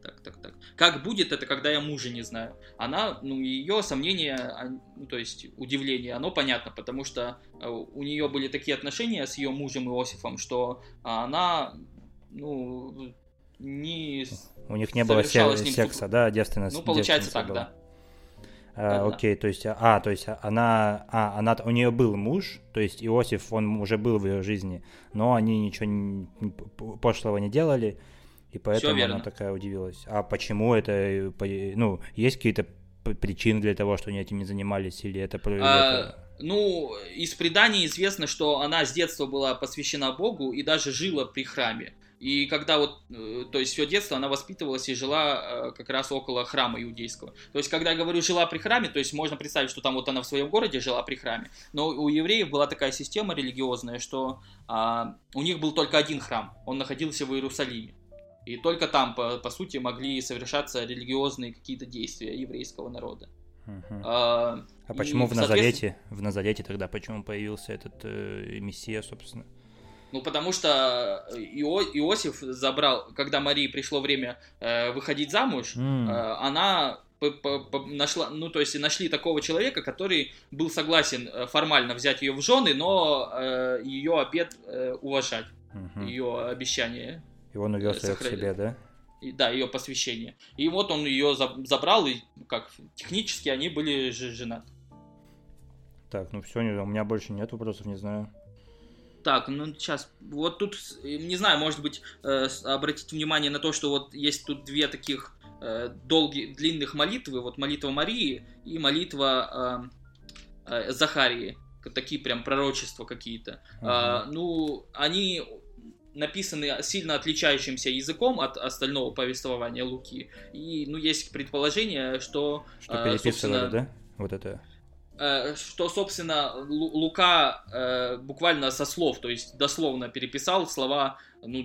так, так, так. Как будет это, когда я мужа не знаю? Она, ну, ее сомнения, а, ну, то есть удивление, оно понятно, потому что э, у нее были такие отношения с ее мужем Иосифом, что она, ну, не У них не было секса, да, девственность. Ну, получается так, была. да. А, окей, то есть, а, то есть она, а, она, у нее был муж, то есть Иосиф, он уже был в ее жизни, но они ничего не, пошлого не делали, и поэтому она такая удивилась. А почему это, ну, есть какие-то причины для того, что они этим не занимались, или это... А, ну, из преданий известно, что она с детства была посвящена Богу и даже жила при храме. И когда вот, э, то есть все детство она воспитывалась и жила э, как раз около храма иудейского. То есть, когда я говорю жила при храме, то есть можно представить, что там вот она в своем городе жила при храме. Но у евреев была такая система религиозная, что а, у них был только один храм, он находился в Иерусалиме. И только там, по, по сути, могли совершаться религиозные какие-то действия еврейского народа. Угу. А, а почему в Назарете? В Назарете тогда почему появился этот э, мессия, собственно? Ну, потому что Ио, Иосиф забрал, когда Марии пришло время э, выходить замуж, mm. э, она нашла, ну, то есть нашли такого человека, который был согласен э, формально взять ее в жены, но э, ее обед э, уважать, uh-huh. ее обещание. И он ее к себе, да? И, да, ее посвящение. И вот он ее забрал, и как технически они были же женаты. Так, ну все, у меня больше нет вопросов, не знаю. Так, ну сейчас, вот тут, не знаю, может быть, э, обратить внимание на то, что вот есть тут две таких э, долгих, длинных молитвы, вот молитва Марии и молитва э, э, Захарии, такие прям пророчества какие-то. Uh-huh. Э, ну, они написаны сильно отличающимся языком от остального повествования Луки. И, ну, есть предположение, что... Что э, переписывали, да? Вот это... Э, что, собственно, Лука э, буквально со слов, то есть дословно переписал слова ну,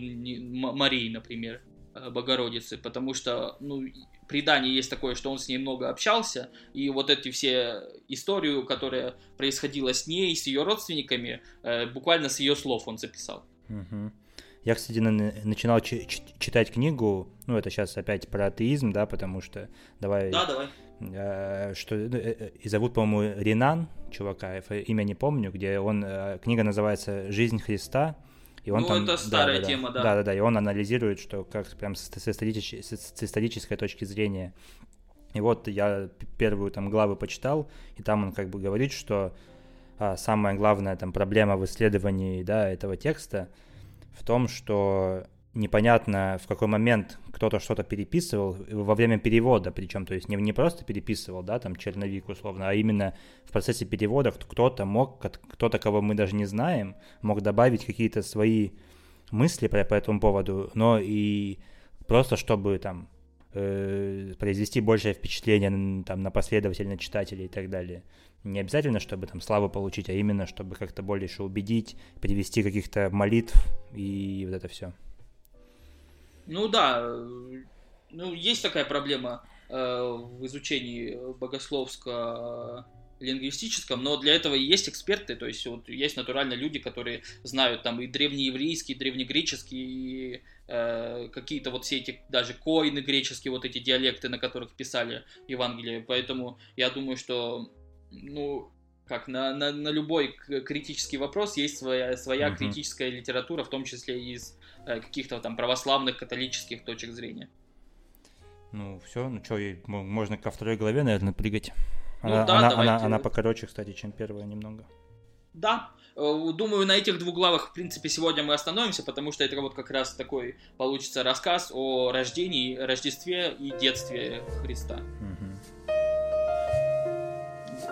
Марии, например, э, Богородицы, потому что, ну, предание есть такое, что он с ней много общался, и вот эти все историю, которая происходила с ней, с ее родственниками, буквально с ее слов он записал. Угу. Я, кстати, начинал читать книгу, ну, это сейчас опять про атеизм, да, потому что давай... Да, давай. Э, что э, э, и зовут, по-моему, Ренан, чувака, имя не помню, где он, книга называется «Жизнь Христа», и он ну, там, это старая да, тема, да. Да, да, да, и он анализирует, что как прям с, с, исторической, с исторической точки зрения. И вот я первую там главу почитал, и там он как бы говорит, что а, самая главная там проблема в исследовании, да, этого текста – в том, что непонятно, в какой момент кто-то что-то переписывал во время перевода, причем, то есть не, не просто переписывал, да, там черновик условно, а именно в процессе перевода кто-то мог, кто-то, кого мы даже не знаем, мог добавить какие-то свои мысли по, по этому поводу, но и просто чтобы там э, произвести большее впечатление там, на последователя, на читателей и так далее. Не обязательно, чтобы там славу получить, а именно, чтобы как-то больше убедить, привести каких-то молитв и вот это все. Ну да, ну есть такая проблема э, в изучении богословского лингвистическом, но для этого и есть эксперты, то есть вот есть натурально люди, которые знают там и древнееврейский, и древнегреческий, и э, какие-то вот все эти даже коины греческие, вот эти диалекты, на которых писали Евангелие, поэтому я думаю, что ну, как на, на, на любой критический вопрос есть своя, своя uh-huh. критическая литература, в том числе из э, каких-то там православных католических точек зрения. Ну, все, ну что, можно ко второй главе, наверное, прыгать. Ну она, ну, да, она, давайте. она, она покороче, кстати, чем первая немного. Да, э, думаю, на этих двух главах, в принципе, сегодня мы остановимся, потому что это вот как раз такой получится рассказ о рождении, Рождестве и детстве Христа. Угу.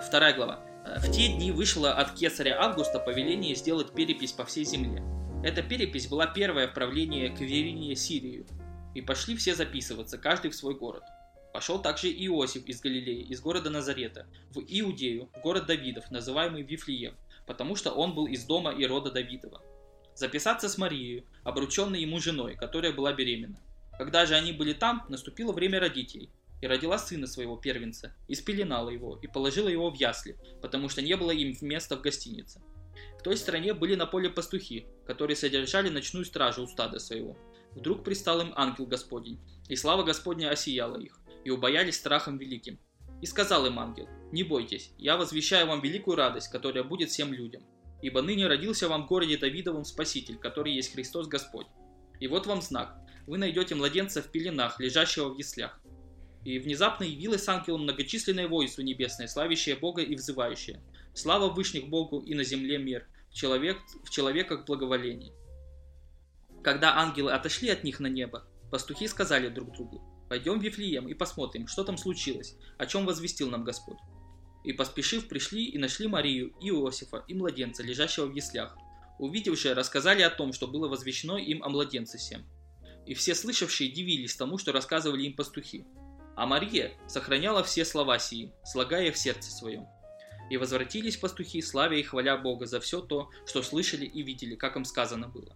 Вторая глава. Э, в те дни вышло от кесаря Августа повеление сделать перепись по всей земле. Эта перепись была первая в правлении Квериния Сирию. И пошли все записываться, каждый в свой город. Пошел также Иосиф из Галилеи, из города Назарета, в Иудею, в город Давидов, называемый Вифлеем, потому что он был из дома и рода Давидова. Записаться с Марией, обрученной ему женой, которая была беременна. Когда же они были там, наступило время родителей и родила сына своего первенца, и спеленала его, и положила его в ясли, потому что не было им места в гостинице. В той стране были на поле пастухи, которые содержали ночную стражу у стада своего. Вдруг пристал им ангел Господень, и слава Господня осияла их, и убоялись страхом великим. И сказал им ангел, «Не бойтесь, я возвещаю вам великую радость, которая будет всем людям. Ибо ныне родился вам в городе Давидовом Спаситель, который есть Христос Господь. И вот вам знак. Вы найдете младенца в пеленах, лежащего в яслях. И внезапно явилось ангелом многочисленное войство небесное, славящее Бога и взывающее. Слава Вышних Богу и на земле мир, в, человек, в человеках благоволение. Когда ангелы отошли от них на небо, пастухи сказали друг другу, «Пойдем в Вифлеем и посмотрим, что там случилось, о чем возвестил нам Господь». И поспешив пришли и нашли Марию, и Иосифа, и младенца, лежащего в яслях. Увидев же, рассказали о том, что было возвещено им о младенце всем. И все слышавшие дивились тому, что рассказывали им пастухи. А Мария сохраняла все слова сии, слагая в сердце своем. И возвратились пастухи, славя и хваля Бога за все то, что слышали и видели, как им сказано было.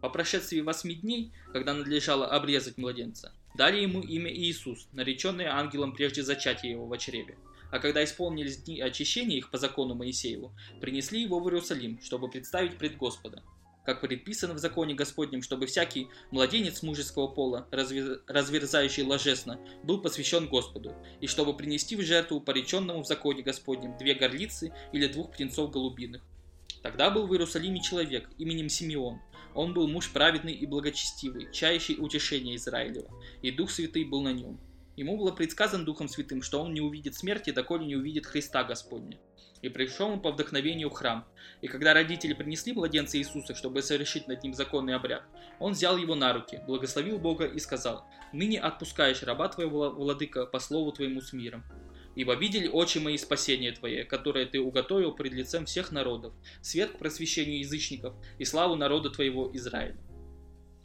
По прошествии восьми дней, когда надлежало обрезать младенца, дали ему имя Иисус, нареченное ангелом прежде зачатия его в чреве. А когда исполнились дни очищения их по закону Моисееву, принесли его в Иерусалим, чтобы представить пред Господа – как предписано в законе Господнем, чтобы всякий младенец мужеского пола, разверзающий ложесно, был посвящен Господу, и чтобы принести в жертву пореченному в законе Господнем две горлицы или двух птенцов голубиных. Тогда был в Иерусалиме человек именем Симеон. Он был муж праведный и благочестивый, чающий утешение Израилева, и Дух Святый был на нем. Ему было предсказано Духом Святым, что он не увидит смерти, доколе не увидит Христа Господня. И пришел он по вдохновению в храм. И когда родители принесли младенца Иисуса, чтобы совершить над ним законный обряд, он взял его на руки, благословил Бога и сказал, «Ныне отпускаешь раба твоего, владыка, по слову твоему с миром. Ибо видели очи мои спасение Твое, которое Ты уготовил пред лицем всех народов, свет к просвещению язычников и славу народа Твоего Израиля».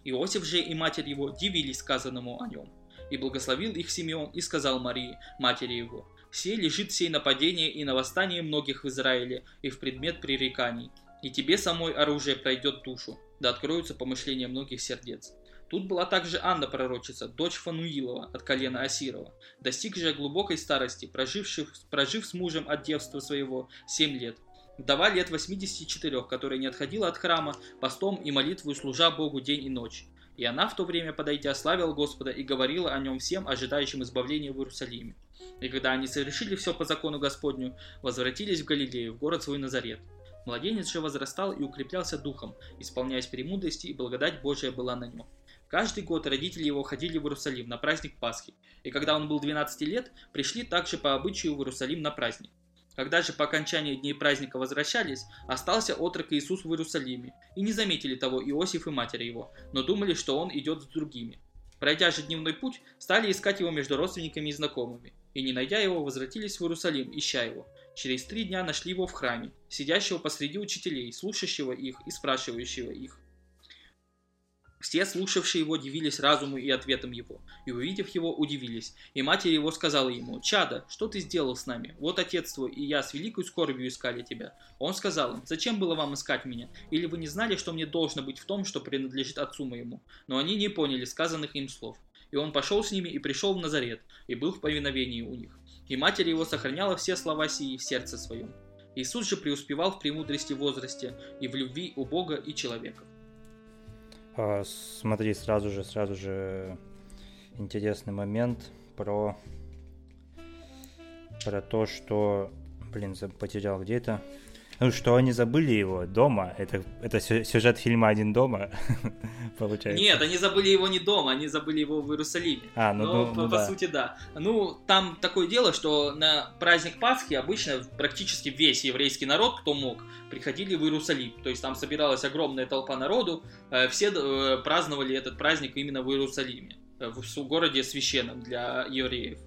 Иосиф же и матерь его дивились сказанному о нем. И благословил их Симеон и сказал Марии, матери его, «Сей лежит сей нападение и на восстание многих в Израиле и в предмет пререканий, и тебе самой оружие пройдет душу, да откроются помышления многих сердец». Тут была также Анна пророчица, дочь Фануилова от колена Асирова, достигшая глубокой старости, проживших, прожив с мужем от девства своего семь лет. Вдова лет 84, которая не отходила от храма, постом и молитву служа Богу день и ночь. И она в то время, подойдя, славила Господа и говорила о нем всем, ожидающим избавления в Иерусалиме. И когда они совершили все по закону Господню, возвратились в Галилею, в город свой Назарет. Младенец же возрастал и укреплялся духом, исполняясь премудрости, и благодать Божия была на нем. Каждый год родители его ходили в Иерусалим на праздник Пасхи, и когда он был 12 лет, пришли также по обычаю в Иерусалим на праздник. Когда же по окончании дней праздника возвращались, остался отрок Иисус в Иерусалиме, и не заметили того Иосиф и матери его, но думали, что он идет с другими. Пройдя же дневной путь, стали искать его между родственниками и знакомыми, и не найдя его, возвратились в Иерусалим, ища его. Через три дня нашли его в храме, сидящего посреди учителей, слушающего их и спрашивающего их. Все слушавшие его дивились разуму и ответам его, и увидев его, удивились. И матерь его сказала ему, «Чада, что ты сделал с нами? Вот отец твой и я с великой скорбью искали тебя». Он сказал им, «Зачем было вам искать меня? Или вы не знали, что мне должно быть в том, что принадлежит отцу моему?» Но они не поняли сказанных им слов. И он пошел с ними и пришел в Назарет, и был в повиновении у них. И матерь его сохраняла все слова сии в сердце своем. Иисус же преуспевал в премудрости возрасте и в любви у Бога и человека. А, смотри, сразу же, сразу же интересный момент про про то, что, блин, потерял где-то. Ну, что они забыли его дома. Это, это сюжет фильма «Один дома», получается. Нет, они забыли его не дома, они забыли его в Иерусалиме. А, ну, Но, ну, по, ну, по да. сути, да. Ну, там такое дело, что на праздник Пасхи обычно практически весь еврейский народ, кто мог, приходили в Иерусалим. То есть там собиралась огромная толпа народу, э, все э, праздновали этот праздник именно в Иерусалиме, э, в городе священном для евреев,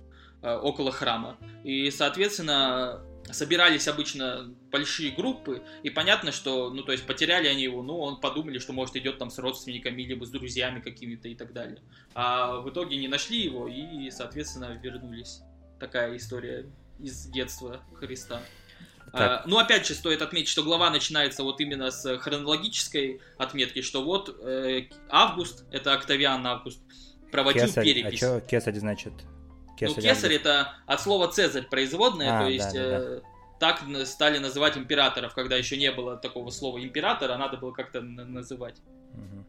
около храма. И, соответственно, собирались обычно большие группы, и понятно, что, ну, то есть потеряли они его, ну, он подумали, что, может, идет там с родственниками, либо с друзьями какими-то и так далее. А в итоге не нашли его и, соответственно, вернулись. Такая история из детства Христа. А, ну, опять же, стоит отметить, что глава начинается вот именно с хронологической отметки, что вот э, август, это Октавиан Август, проводил Кесарь. А перепись. А что кесарь значит? Кесарь, ну, кесарь это от слова Цезарь производное, а, то есть да, да, да. Э, так стали называть императоров, когда еще не было такого слова императора, надо было как-то называть. Угу.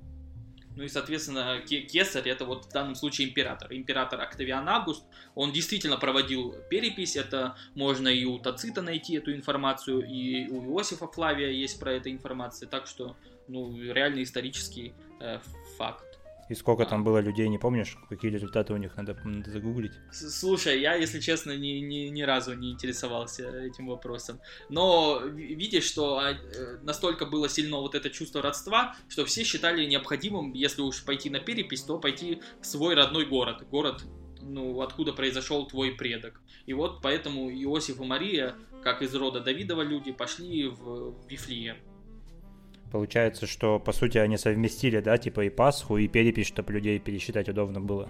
Ну и, соответственно, Кесарь это вот в данном случае император. Император Октавиан Август, он действительно проводил перепись, это можно и у Тацита найти эту информацию, и у Иосифа Флавия есть про это информация, так что, ну, реально исторический э, факт. И сколько там было людей, не помнишь? Какие результаты у них надо, надо загуглить? Слушай, я, если честно, ни, ни, ни разу не интересовался этим вопросом. Но видишь, что а, э, настолько было сильно вот это чувство родства, что все считали необходимым, если уж пойти на перепись, то пойти в свой родной город. Город, ну, откуда произошел твой предок. И вот поэтому Иосиф и Мария, как из рода Давидова люди, пошли в Вифлеем. Получается, что по сути они совместили, да, типа и Пасху, и перепись, чтобы людей пересчитать удобно было.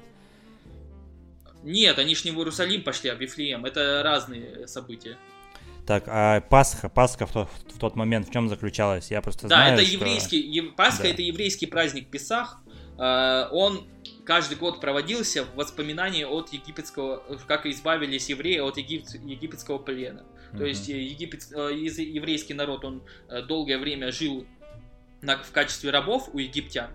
Нет, они ж не в Иерусалим пошли, а в Вифлеем. Это разные события. Так, а Пасха, Пасха в тот, в тот момент в чем заключалась? Я просто да, знаю, это что... еврейский, Пасха да. это еврейский праздник Песах. А, он каждый год проводился в воспоминании от египетского, как избавились евреи от егип, египетского плена. Mm-hmm. То есть египет, э, еврейский народ, он э, долгое время жил на, в качестве рабов у египтян.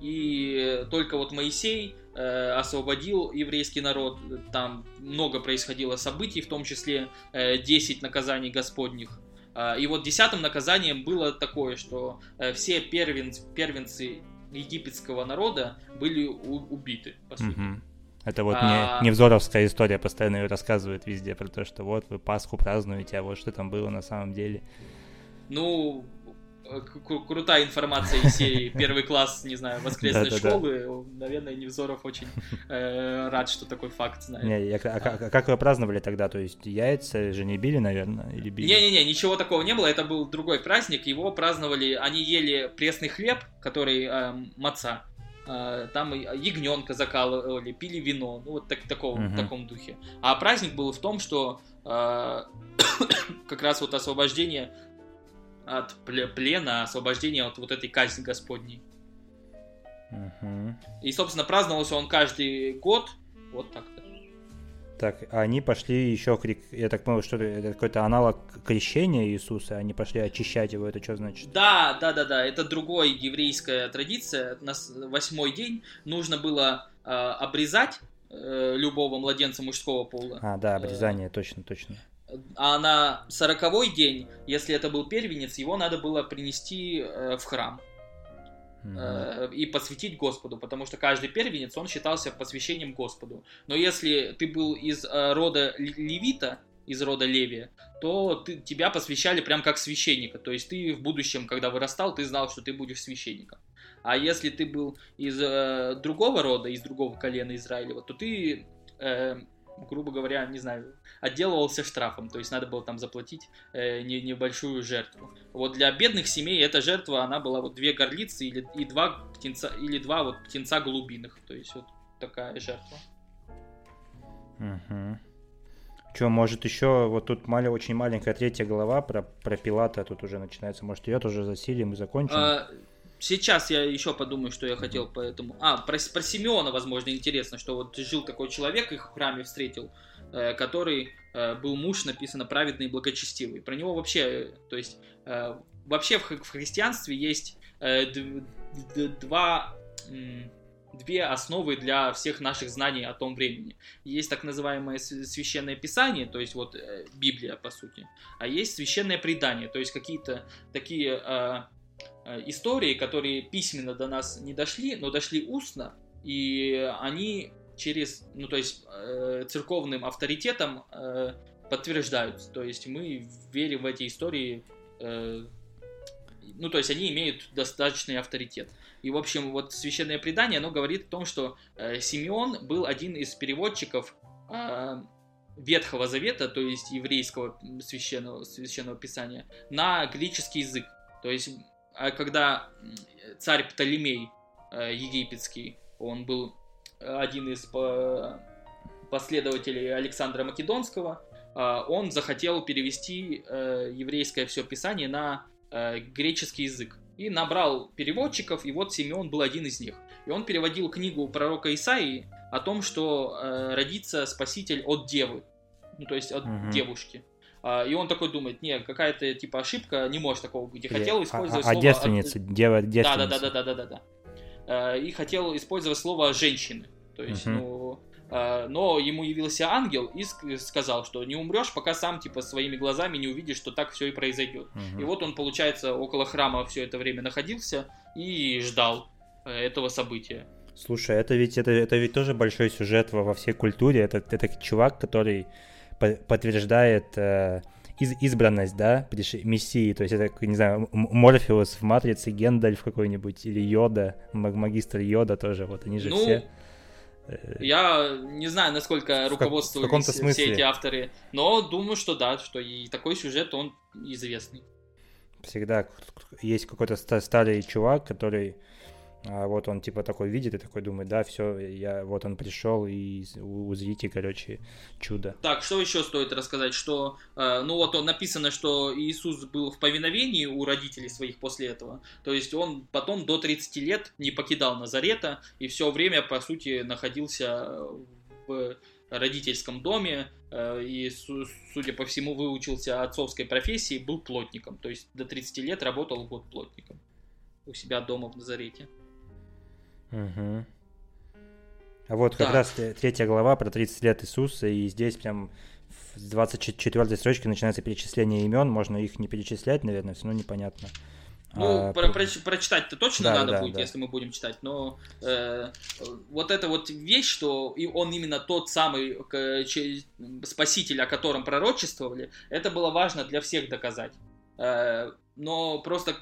И только вот Моисей э, освободил еврейский народ. Там много происходило событий, в том числе э, 10 наказаний Господних. Э, и вот десятым наказанием было такое, что э, все первенцы, первенцы египетского народа были у, убиты, по сути. Угу. Это вот а... не, не взоровская история, постоянно ее рассказывает везде про то, что вот вы Пасху празднуете, а вот что там было на самом деле. Ну, крутая информация из серии первый класс, не знаю, воскресной школы. Наверное, Невзоров очень э, рад, что такой факт знает. Не, а, как вы праздновали тогда? То есть яйца же не били, наверное, или били? Не-не-не, ничего такого не было. Это был другой праздник. Его праздновали, они ели пресный хлеб, который э, маца. Э, там ягненка закалывали, пили вино, ну вот так, такого, uh-huh. в таком духе. А праздник был в том, что э, как раз вот освобождение от плена, освобождения от вот этой казни Господней. Угу. И, собственно, праздновался он каждый год. Вот так-то. Так, они пошли еще, я так понял, что это какой-то аналог крещения Иисуса, они пошли очищать его, это что значит? Да, да, да, да, это другой еврейская традиция. На восьмой день нужно было э, обрезать э, любого младенца мужского пола. А, да, обрезание, э, точно, точно. А на сороковой день, если это был первенец, его надо было принести э, в храм э, и посвятить Господу, потому что каждый первенец, он считался посвящением Господу. Но если ты был из э, рода Левита, из рода Левия, то ты, тебя посвящали прям как священника. То есть ты в будущем, когда вырастал, ты знал, что ты будешь священником. А если ты был из э, другого рода, из другого колена Израилева, то ты э, грубо говоря, не знаю, отделывался штрафом, то есть надо было там заплатить э, не, небольшую жертву. Вот для бедных семей эта жертва, она была вот две горлицы или, и два птенца, или два вот птенца голубиных, то есть вот такая жертва. Угу. Че, может еще, вот тут мали, очень маленькая третья глава про, про Пилата тут уже начинается, может ее тоже засилим и закончим? А, Сейчас я еще подумаю, что я хотел по этому. А, про, про Симеона, возможно, интересно, что вот жил такой человек, их в храме встретил, э, который э, был муж, написано, праведный и благочестивый. Про него вообще, то есть, э, вообще в, в христианстве есть э, два, две основы для всех наших знаний о том времени. Есть так называемое священное писание, то есть вот э, Библия, по сути, а есть священное предание, то есть какие-то такие... Э, Э, истории, которые письменно до нас не дошли, но дошли устно, и они через, ну то есть э, церковным авторитетом э, подтверждаются. То есть мы верим в эти истории, э, ну то есть они имеют достаточный авторитет. И в общем вот священное предание, оно говорит о том, что э, Симеон был один из переводчиков э, Ветхого Завета, то есть еврейского священного, священного писания, на греческий язык. То есть когда царь Птолемей э, египетский, он был один из последователей Александра Македонского, э, он захотел перевести э, еврейское все писание на греческий язык. И набрал переводчиков, и вот Симеон был один из них. И он переводил книгу пророка Исаии о том, что родится Спаситель от девы, ну то есть от угу. девушки. А, и он такой думает, не, какая-то типа ошибка, не может такого быть. И хотел а, использовать а, слово... А девственница, дева девственница. Да, да, да, да, да, да, да. И хотел использовать слово женщины. То есть, угу. ну, но ему явился ангел и сказал, что не умрешь, пока сам типа своими глазами не увидишь, что так все и произойдет. Угу. И вот он, получается, около храма все это время находился и ждал э, этого события. Слушай, это ведь это, это ведь тоже большой сюжет во, во всей культуре. Это, это чувак, который подтверждает э, из, избранность, да, Мессии, то есть это, не знаю, Морфеус в Матрице, Гендальф какой-нибудь, или Йода, магистр Йода тоже, вот они же ну, все... Э, я не знаю, насколько руководствуются все эти авторы, но думаю, что да, что и такой сюжет, он известный. Всегда есть какой-то старый чувак, который а вот он типа такой видит и такой думает, да, все, я вот он пришел и узрите, короче, чудо. Так, что еще стоит рассказать, что, э, ну вот он написано, что Иисус был в повиновении у родителей своих после этого, то есть он потом до 30 лет не покидал Назарета и все время, по сути, находился в родительском доме э, и, судя по всему, выучился отцовской профессии, был плотником, то есть до 30 лет работал год плотником у себя дома в Назарете. Угу. А вот как так. раз третья глава про 30 лет Иисуса, и здесь прям с 24 строчки начинается перечисление имен, можно их не перечислять, наверное, все равно непонятно. Ну, а, про, про, прочитать-то точно да, надо да, будет, да. если мы будем читать, но э, вот эта вот вещь, что и он именно тот самый спаситель, о котором пророчествовали, это было важно для всех доказать. Э, но просто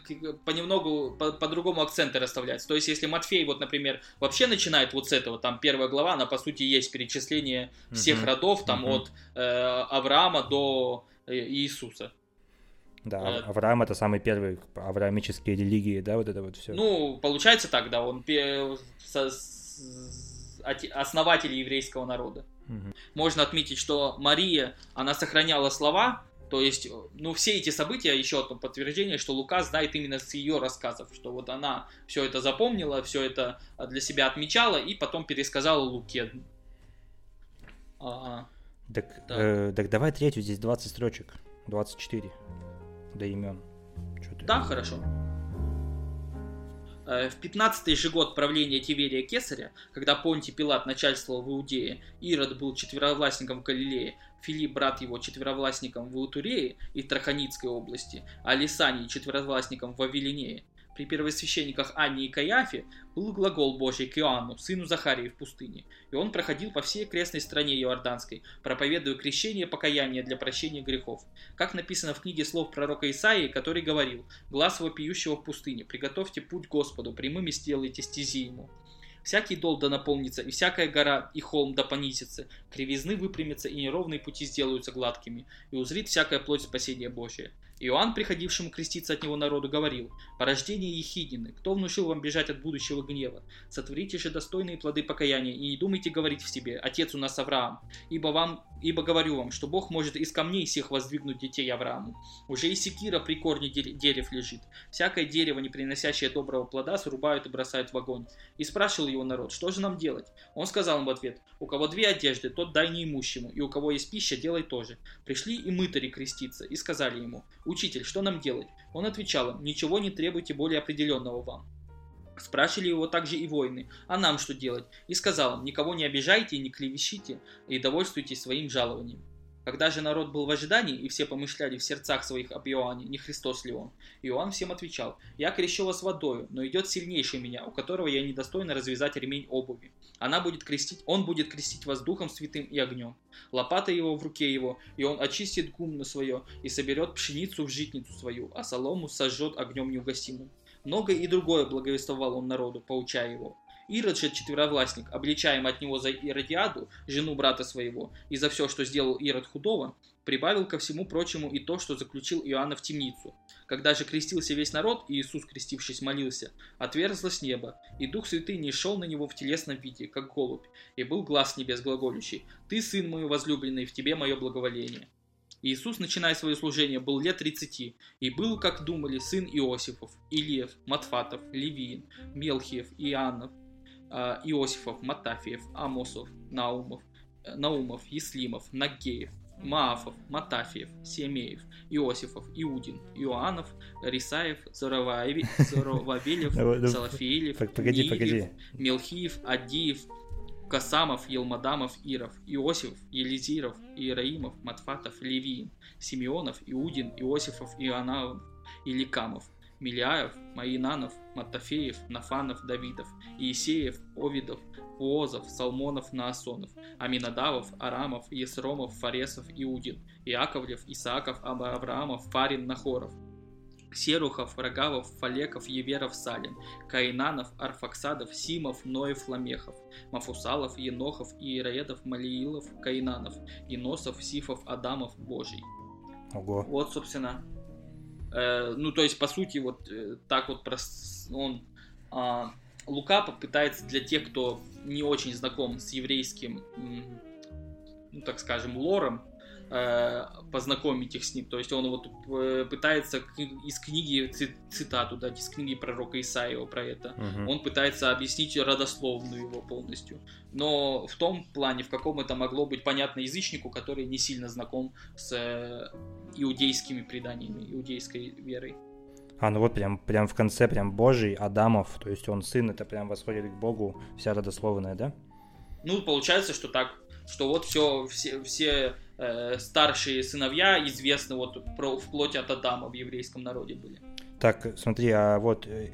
понемногу по- по-другому акценты расставлять. То есть, если Матфей, вот, например, вообще начинает вот с этого, там первая глава, она по сути есть перечисление всех mm-hmm. родов, там mm-hmm. от э, Авраама до э, Иисуса. Да, а... Авраам это самый первый авраамические религии, да, вот это вот все. Ну, получается так, да, он основатель еврейского народа. Угу. Можно отметить, что Мария, она сохраняла слова, то есть, ну, все эти события, еще одно подтверждение, что Лука знает именно с ее рассказов, что вот она все это запомнила, все это для себя отмечала и потом пересказала Луке. А, так, да. э, так давай третью, здесь 20 строчек, 24 до имен. Да, хорошо. Э, в 15-й же год правления Тиверия Кесаря, когда Понтий Пилат начальствовал в Иудее, Ирод был четверовластником в Галилее, Филипп, брат его, четверовластником в Утурее и Траханицкой области, а Лисаний четверовластником в Вавилинее, при первосвященниках Анне и Каяфе был глагол Божий к Иоанну, сыну Захарии в пустыне, и он проходил по всей окрестной стране Иорданской, проповедуя крещение покаяния для прощения грехов. Как написано в книге слов пророка Исаии, который говорил «Глаз вопиющего в пустыне, приготовьте путь Господу, прямыми сделайте стези ему». Всякий дол да наполнится, и всякая гора и холм да понизится, кривизны выпрямятся, и неровные пути сделаются гладкими, и узрит всякая плоть спасения Божия. Иоанн, приходившему креститься от него народу, говорил, «Порождение Ехидины, кто внушил вам бежать от будущего гнева? Сотворите же достойные плоды покаяния, и не думайте говорить в себе, Отец у нас Авраам, ибо, вам, ибо говорю вам, что Бог может из камней всех воздвигнуть детей Аврааму. Уже и секира при корне дерев лежит. Всякое дерево, не приносящее доброго плода, срубают и бросают в огонь. И спрашивал его народ, что же нам делать? Он сказал им в ответ, у кого две одежды, тот дай неимущему, и у кого есть пища, делай тоже. Пришли и мытари креститься, и сказали ему, «Учитель, что нам делать?» Он отвечал им, «Ничего не требуйте более определенного вам». Спрашивали его также и воины, а нам что делать? И сказал им, никого не обижайте и не клевещите, и довольствуйтесь своим жалованием. Когда же народ был в ожидании, и все помышляли в сердцах своих об Иоанне, не Христос ли он, Иоанн всем отвечал, «Я крещу вас водою, но идет сильнейший меня, у которого я недостойно развязать ремень обуви. Она будет крестить, он будет крестить вас духом святым и огнем. Лопата его в руке его, и он очистит гумно свое, и соберет пшеницу в житницу свою, а солому сожжет огнем неугасимым. Многое и другое благовествовал он народу, поучая его. Ирод же четверовластник, обличаем от него за Иродиаду, жену брата своего, и за все, что сделал Ирод худого, прибавил ко всему прочему и то, что заключил Иоанна в темницу. Когда же крестился весь народ, и Иисус, крестившись, молился, отверзлось небо, и Дух Святый не шел на него в телесном виде, как голубь, и был глаз небес глаголющий, «Ты, сын мой возлюбленный, в тебе мое благоволение». Иисус, начиная свое служение, был лет 30, и был, как думали, сын Иосифов, Илиев, Матфатов, Левиин, Мелхиев, Иоаннов, Иосифов, Матафиев, Амосов, Наумов, э, Наумов, Еслимов, Нагеев, Маафов, Матафиев, Семеев, Иосифов, Иудин, Иоаннов, Рисаев, Зоровавелев, Салафиилев, погоди, погоди. Мелхиев, Адиев, Касамов, Елмадамов, Иров, Иосифов, Елизиров, Иераимов, Матфатов, Левиин, Симеонов, Иудин, Иосифов, Иоаннов, Иликамов, Миляев, Маинанов, Матафеев, Нафанов, Давидов, Иисеев, Овидов, Уозов, Салмонов, Наасонов, Аминадавов, Арамов, Есромов, Фаресов, Иудин, Иаковлев, Исааков, Авраамов, Фарин, Нахоров, Серухов, Рогавов, Фалеков, Еверов, Салин, Каинанов, Арфаксадов, Симов, Ноев, Ламехов, Мафусалов, Енохов, Иераедов, Малиилов, Каинанов, Иносов, Сифов, Адамов, Божий. Ого. Вот, собственно, ну, то есть, по сути, вот э, так вот прос... он... Э, Лука попытается для тех, кто не очень знаком с еврейским, ну, так скажем, лором, Э, познакомить их с ним. То есть он вот э, пытается из книги, цитату дать, из книги пророка Исаиева про это. Угу. Он пытается объяснить родословную его полностью. Но в том плане, в каком это могло быть понятно язычнику, который не сильно знаком с э, иудейскими преданиями, иудейской верой. А, ну вот прям, прям в конце, прям Божий, Адамов, то есть он сын, это прям восходит к Богу, вся родословная, да? Ну, получается, что так, что вот все, все, все э, старшие сыновья известны вот про, вплоть от Адама в еврейском народе были. Так, смотри, а вот э,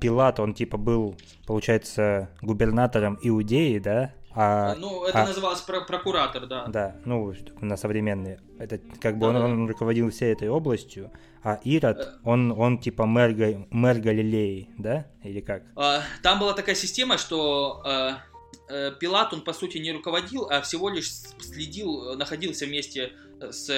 Пилат, он типа был, получается, губернатором Иудеи, да? А, ну, это а, называлось про прокуратор, да. Да, ну, на современные. Это как бы да, он, да. он руководил всей этой областью, а Ирод, э. он, он типа мэр, мэр Галилеи, да? Или как? А, там была такая система, что а, Пилат, он по сути не руководил, а всего лишь следил, находился вместе с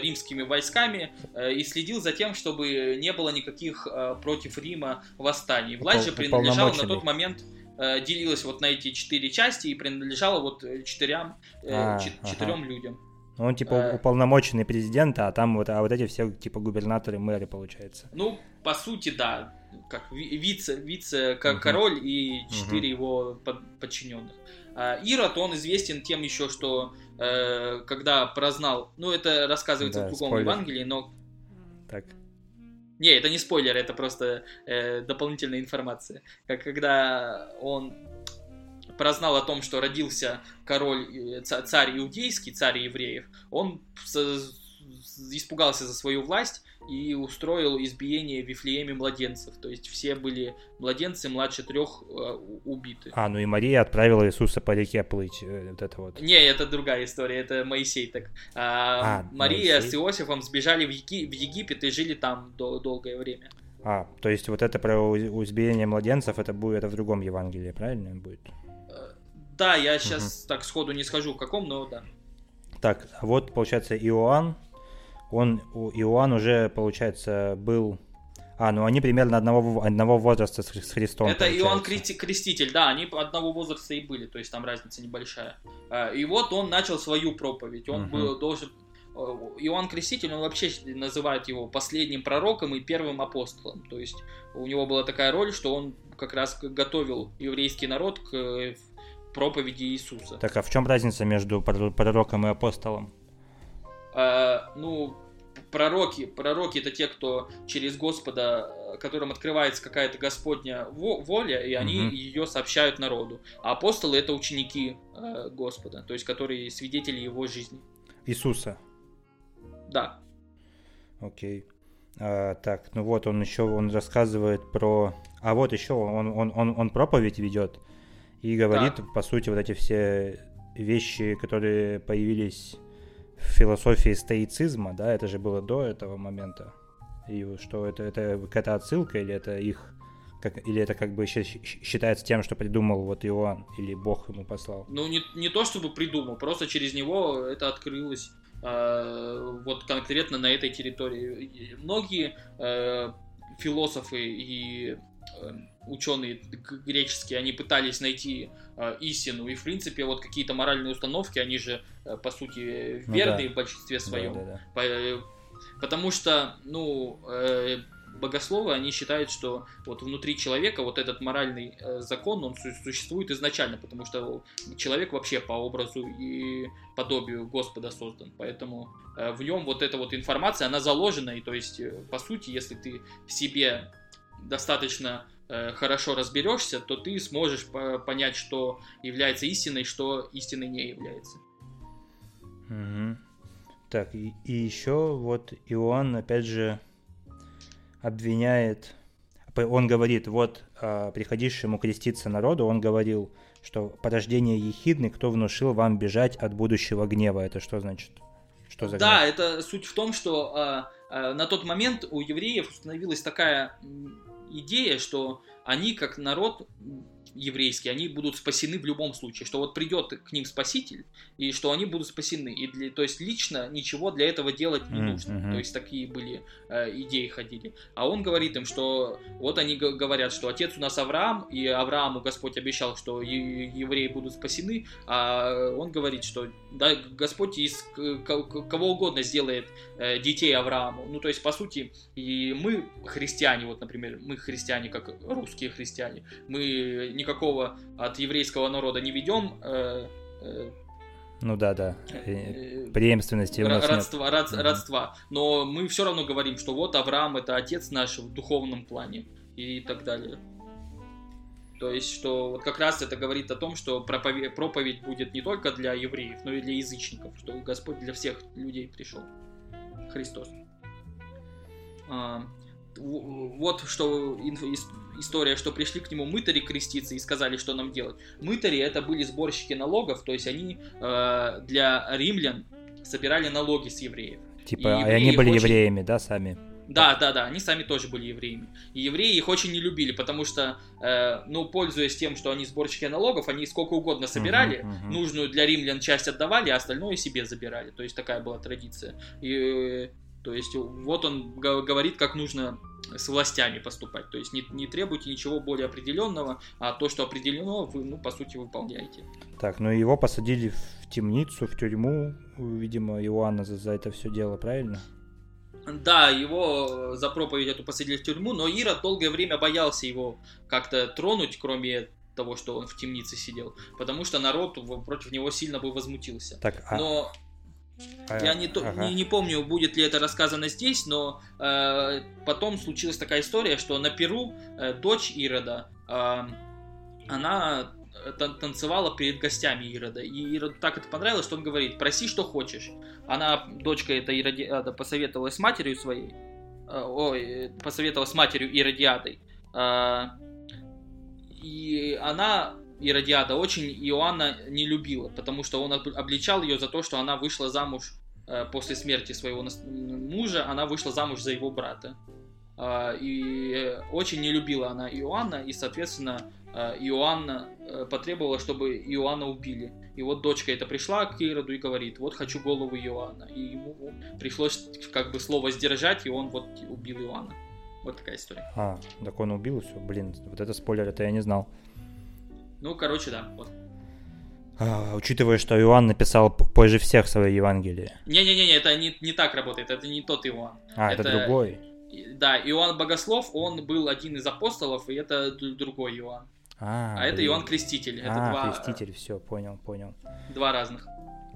римскими войсками и следил за тем, чтобы не было никаких против Рима восстаний. Власть же принадлежала на тот момент э, делилась вот на эти четыре части и принадлежала вот э, четырем, э, а, четырем ага. людям. Ну, он типа э, уполномоченный президента, а там вот, а вот эти все типа губернаторы, мэры, получается. Ну, по сути, да. Как вице, вице как угу. король и четыре угу. его подчиненных. А Ирод, он известен тем еще, что э, когда прознал, ну это рассказывается да, в другом спойлер. Евангелии, но так. Не, это не спойлер, это просто э, дополнительная информация. Как когда он прознал о том, что родился король, э, царь иудейский, царь евреев, он испугался за свою власть и устроил избиение в Вифлееме младенцев. То есть все были младенцы младше трех э, убиты. А, ну и Мария отправила Иисуса по реке плыть. Э, вот это вот. Не, это другая история, это Моисей так. А, а, Мария Моисей? с Иосифом сбежали в, Еги- в Египет и жили там дол- долгое время. А, то есть вот это про избиение младенцев, это будет это в другом Евангелии, правильно будет? Э, да, я сейчас угу. так сходу не скажу в каком, но да. Так, вот получается Иоанн он, Иоанн уже, получается, был... А, ну они примерно одного, одного возраста с, Христом. Это получается. Иоанн Крести, Креститель, да, они одного возраста и были, то есть там разница небольшая. А, и вот он начал свою проповедь, он угу. был, должен... Э, Иоанн Креститель, он вообще называет его последним пророком и первым апостолом. То есть у него была такая роль, что он как раз готовил еврейский народ к э, проповеди Иисуса. Так, а в чем разница между пророком и апостолом? Э, ну, пророки, пророки это те, кто через Господа, э, которым открывается какая-то Господня воля, и они угу. ее сообщают народу. А апостолы это ученики э, Господа, то есть которые свидетели его жизни. Иисуса. Да. Окей. А, так, ну вот он еще он рассказывает про. А вот еще он, он, он, он проповедь ведет и говорит, да. по сути, вот эти все вещи, которые появились философии стоицизма, да, это же было до этого момента. И что это, это какая-то отсылка или это их как, или это как бы считается тем, что придумал вот Иоанн, или Бог ему послал? Ну, не, не то чтобы придумал, просто через него это открылось э, вот конкретно на этой территории. Многие э, философы и ученые греческие, они пытались найти э, истину, и в принципе вот какие-то моральные установки, они же э, по сути верны ну, да. в большинстве своем. Да, да, да. По, э, потому что, ну, э, богословы, они считают, что вот внутри человека вот этот моральный э, закон, он существует изначально, потому что человек вообще по образу и подобию Господа создан, поэтому э, в нем вот эта вот информация, она заложена, и то есть, э, по сути, если ты в себе достаточно Э, хорошо разберешься, то ты сможешь понять, что является истиной, что истиной не является. Угу. Так, и, и еще вот Иоанн, опять же, обвиняет, он говорит, вот а, приходившему креститься народу, он говорил, что порождение ехидны, кто внушил вам бежать от будущего гнева. Это что значит? Что за да, гнев? это суть в том, что а, а, на тот момент у евреев установилась такая идея, что они как народ еврейские, они будут спасены в любом случае, что вот придет к ним спаситель, и что они будут спасены. И для, то есть лично ничего для этого делать не нужно. Mm-hmm. То есть такие были э, идеи ходили. А он говорит им, что вот они говорят, что отец у нас Авраам, и Аврааму Господь обещал, что евреи будут спасены, а он говорит, что да, Господь из кого угодно сделает э, детей Аврааму. Ну, то есть, по сути, и мы христиане, вот, например, мы христиане, как русские христиане, мы никакого от еврейского народа не ведем. Э, э, ну да, да. Э, преемственности у нас родства, нет. Род, родства. Но мы все равно говорим, что вот Авраам это отец наш в духовном плане и так далее. То есть, что вот как раз это говорит о том, что проповедь, проповедь будет не только для евреев, но и для язычников, что Господь для всех людей пришел. Христос. А, вот что история, что пришли к нему мытари креститься и сказали, что нам делать. Мытари это были сборщики налогов, то есть они э, для римлян собирали налоги с евреев. Типа, и, и они были очень... евреями, да, сами? Да, да, да, они сами тоже были евреями. И евреи их очень не любили, потому что, э, ну, пользуясь тем, что они сборщики налогов, они сколько угодно собирали, uh-huh, uh-huh. нужную для римлян часть отдавали, а остальное себе забирали. То есть такая была традиция. И, то есть вот он говорит, как нужно с властями поступать. То есть не, не требуйте ничего более определенного, а то, что определено, вы, ну, по сути, выполняете. Так, ну его посадили в темницу, в тюрьму, видимо, Иоанна за, за это все дело, правильно? Да, его за проповедь эту посадили в тюрьму, но Ира долгое время боялся его как-то тронуть, кроме того, что он в темнице сидел, потому что народ против него сильно бы возмутился. Так, а... Но а... я не, то, ага. не, не помню, будет ли это рассказано здесь, но э, потом случилась такая история, что на Перу э, дочь Ирода, э, она танцевала перед гостями Ирода. И Ироду так это понравилось, что он говорит, проси, что хочешь. Она, дочка эта Иродиада, посоветовалась с матерью своей, э, ой, посоветовалась с матерью Иродиадой. Э, и она, Иродиада, очень Иоанна не любила, потому что он обличал ее за то, что она вышла замуж э, после смерти своего мужа, она вышла замуж за его брата. И очень не любила она Иоанна, и, соответственно, Э, Иоанна э, потребовала, чтобы Иоанна убили. И вот дочка это пришла к Ироду и говорит, вот хочу голову Иоанна. И ему пришлось как бы слово сдержать, и он вот убил Иоанна. Вот такая история. А, так он убил все. Блин, вот это спойлер, это я не знал. Ну, короче, да, вот. А, учитывая, что Иоанн написал позже всех свои Евангелие. Не-не-не, это не, не так работает, это не тот Иоанн. А, это, это другой. Да, Иоанн Богослов, он был один из апостолов, и это другой Иоанн. А, а это Иоанн Креститель. Это а, два... Креститель, все, понял, понял. Два разных.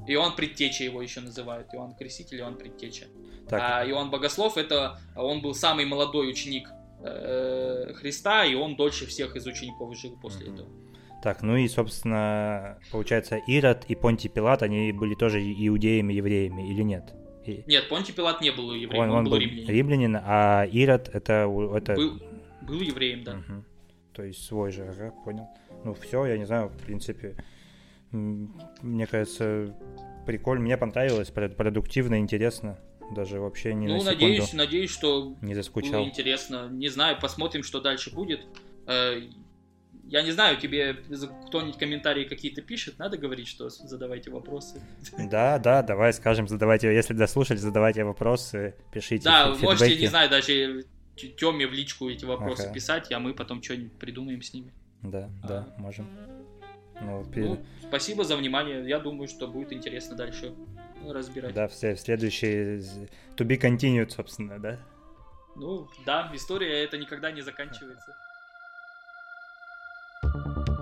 Иоанн Предтеча его еще называют. Иоанн Креститель, Иоанн Предтеча. Так. А Иоанн Богослов, это он был самый молодой ученик э, Христа, и он дольше всех из учеников жил после mm-hmm. этого. Так, ну и, собственно, получается, Ирод и Понтий Пилат, они были тоже иудеями, евреями или нет? И... Нет, Понтий Пилат не был евреем, он, он, он был, был римлянин. римлянин. А Ирод это... это... Был, был евреем, да. Угу. То есть свой же, ага, понял. Ну все, я не знаю, в принципе, мне кажется, прикольно, мне понравилось, продуктивно, интересно. Даже вообще не ну, на надеюсь, надеюсь, что не заскучал. было интересно. Не знаю, посмотрим, что дальше будет. Я не знаю, тебе кто-нибудь комментарии какие-то пишет, надо говорить, что задавайте вопросы. Да, да, давай скажем, задавайте, если дослушали, задавайте вопросы, пишите Да, фидбэки. можете, не знаю, даже Теме в личку эти вопросы ага. писать, а мы потом что-нибудь придумаем с ними. Да, а. да, можем. Ну, перед... ну, спасибо за внимание. Я думаю, что будет интересно дальше разбирать. Да, все, следующий to be continued, собственно, да? Ну, да, история это никогда не заканчивается. you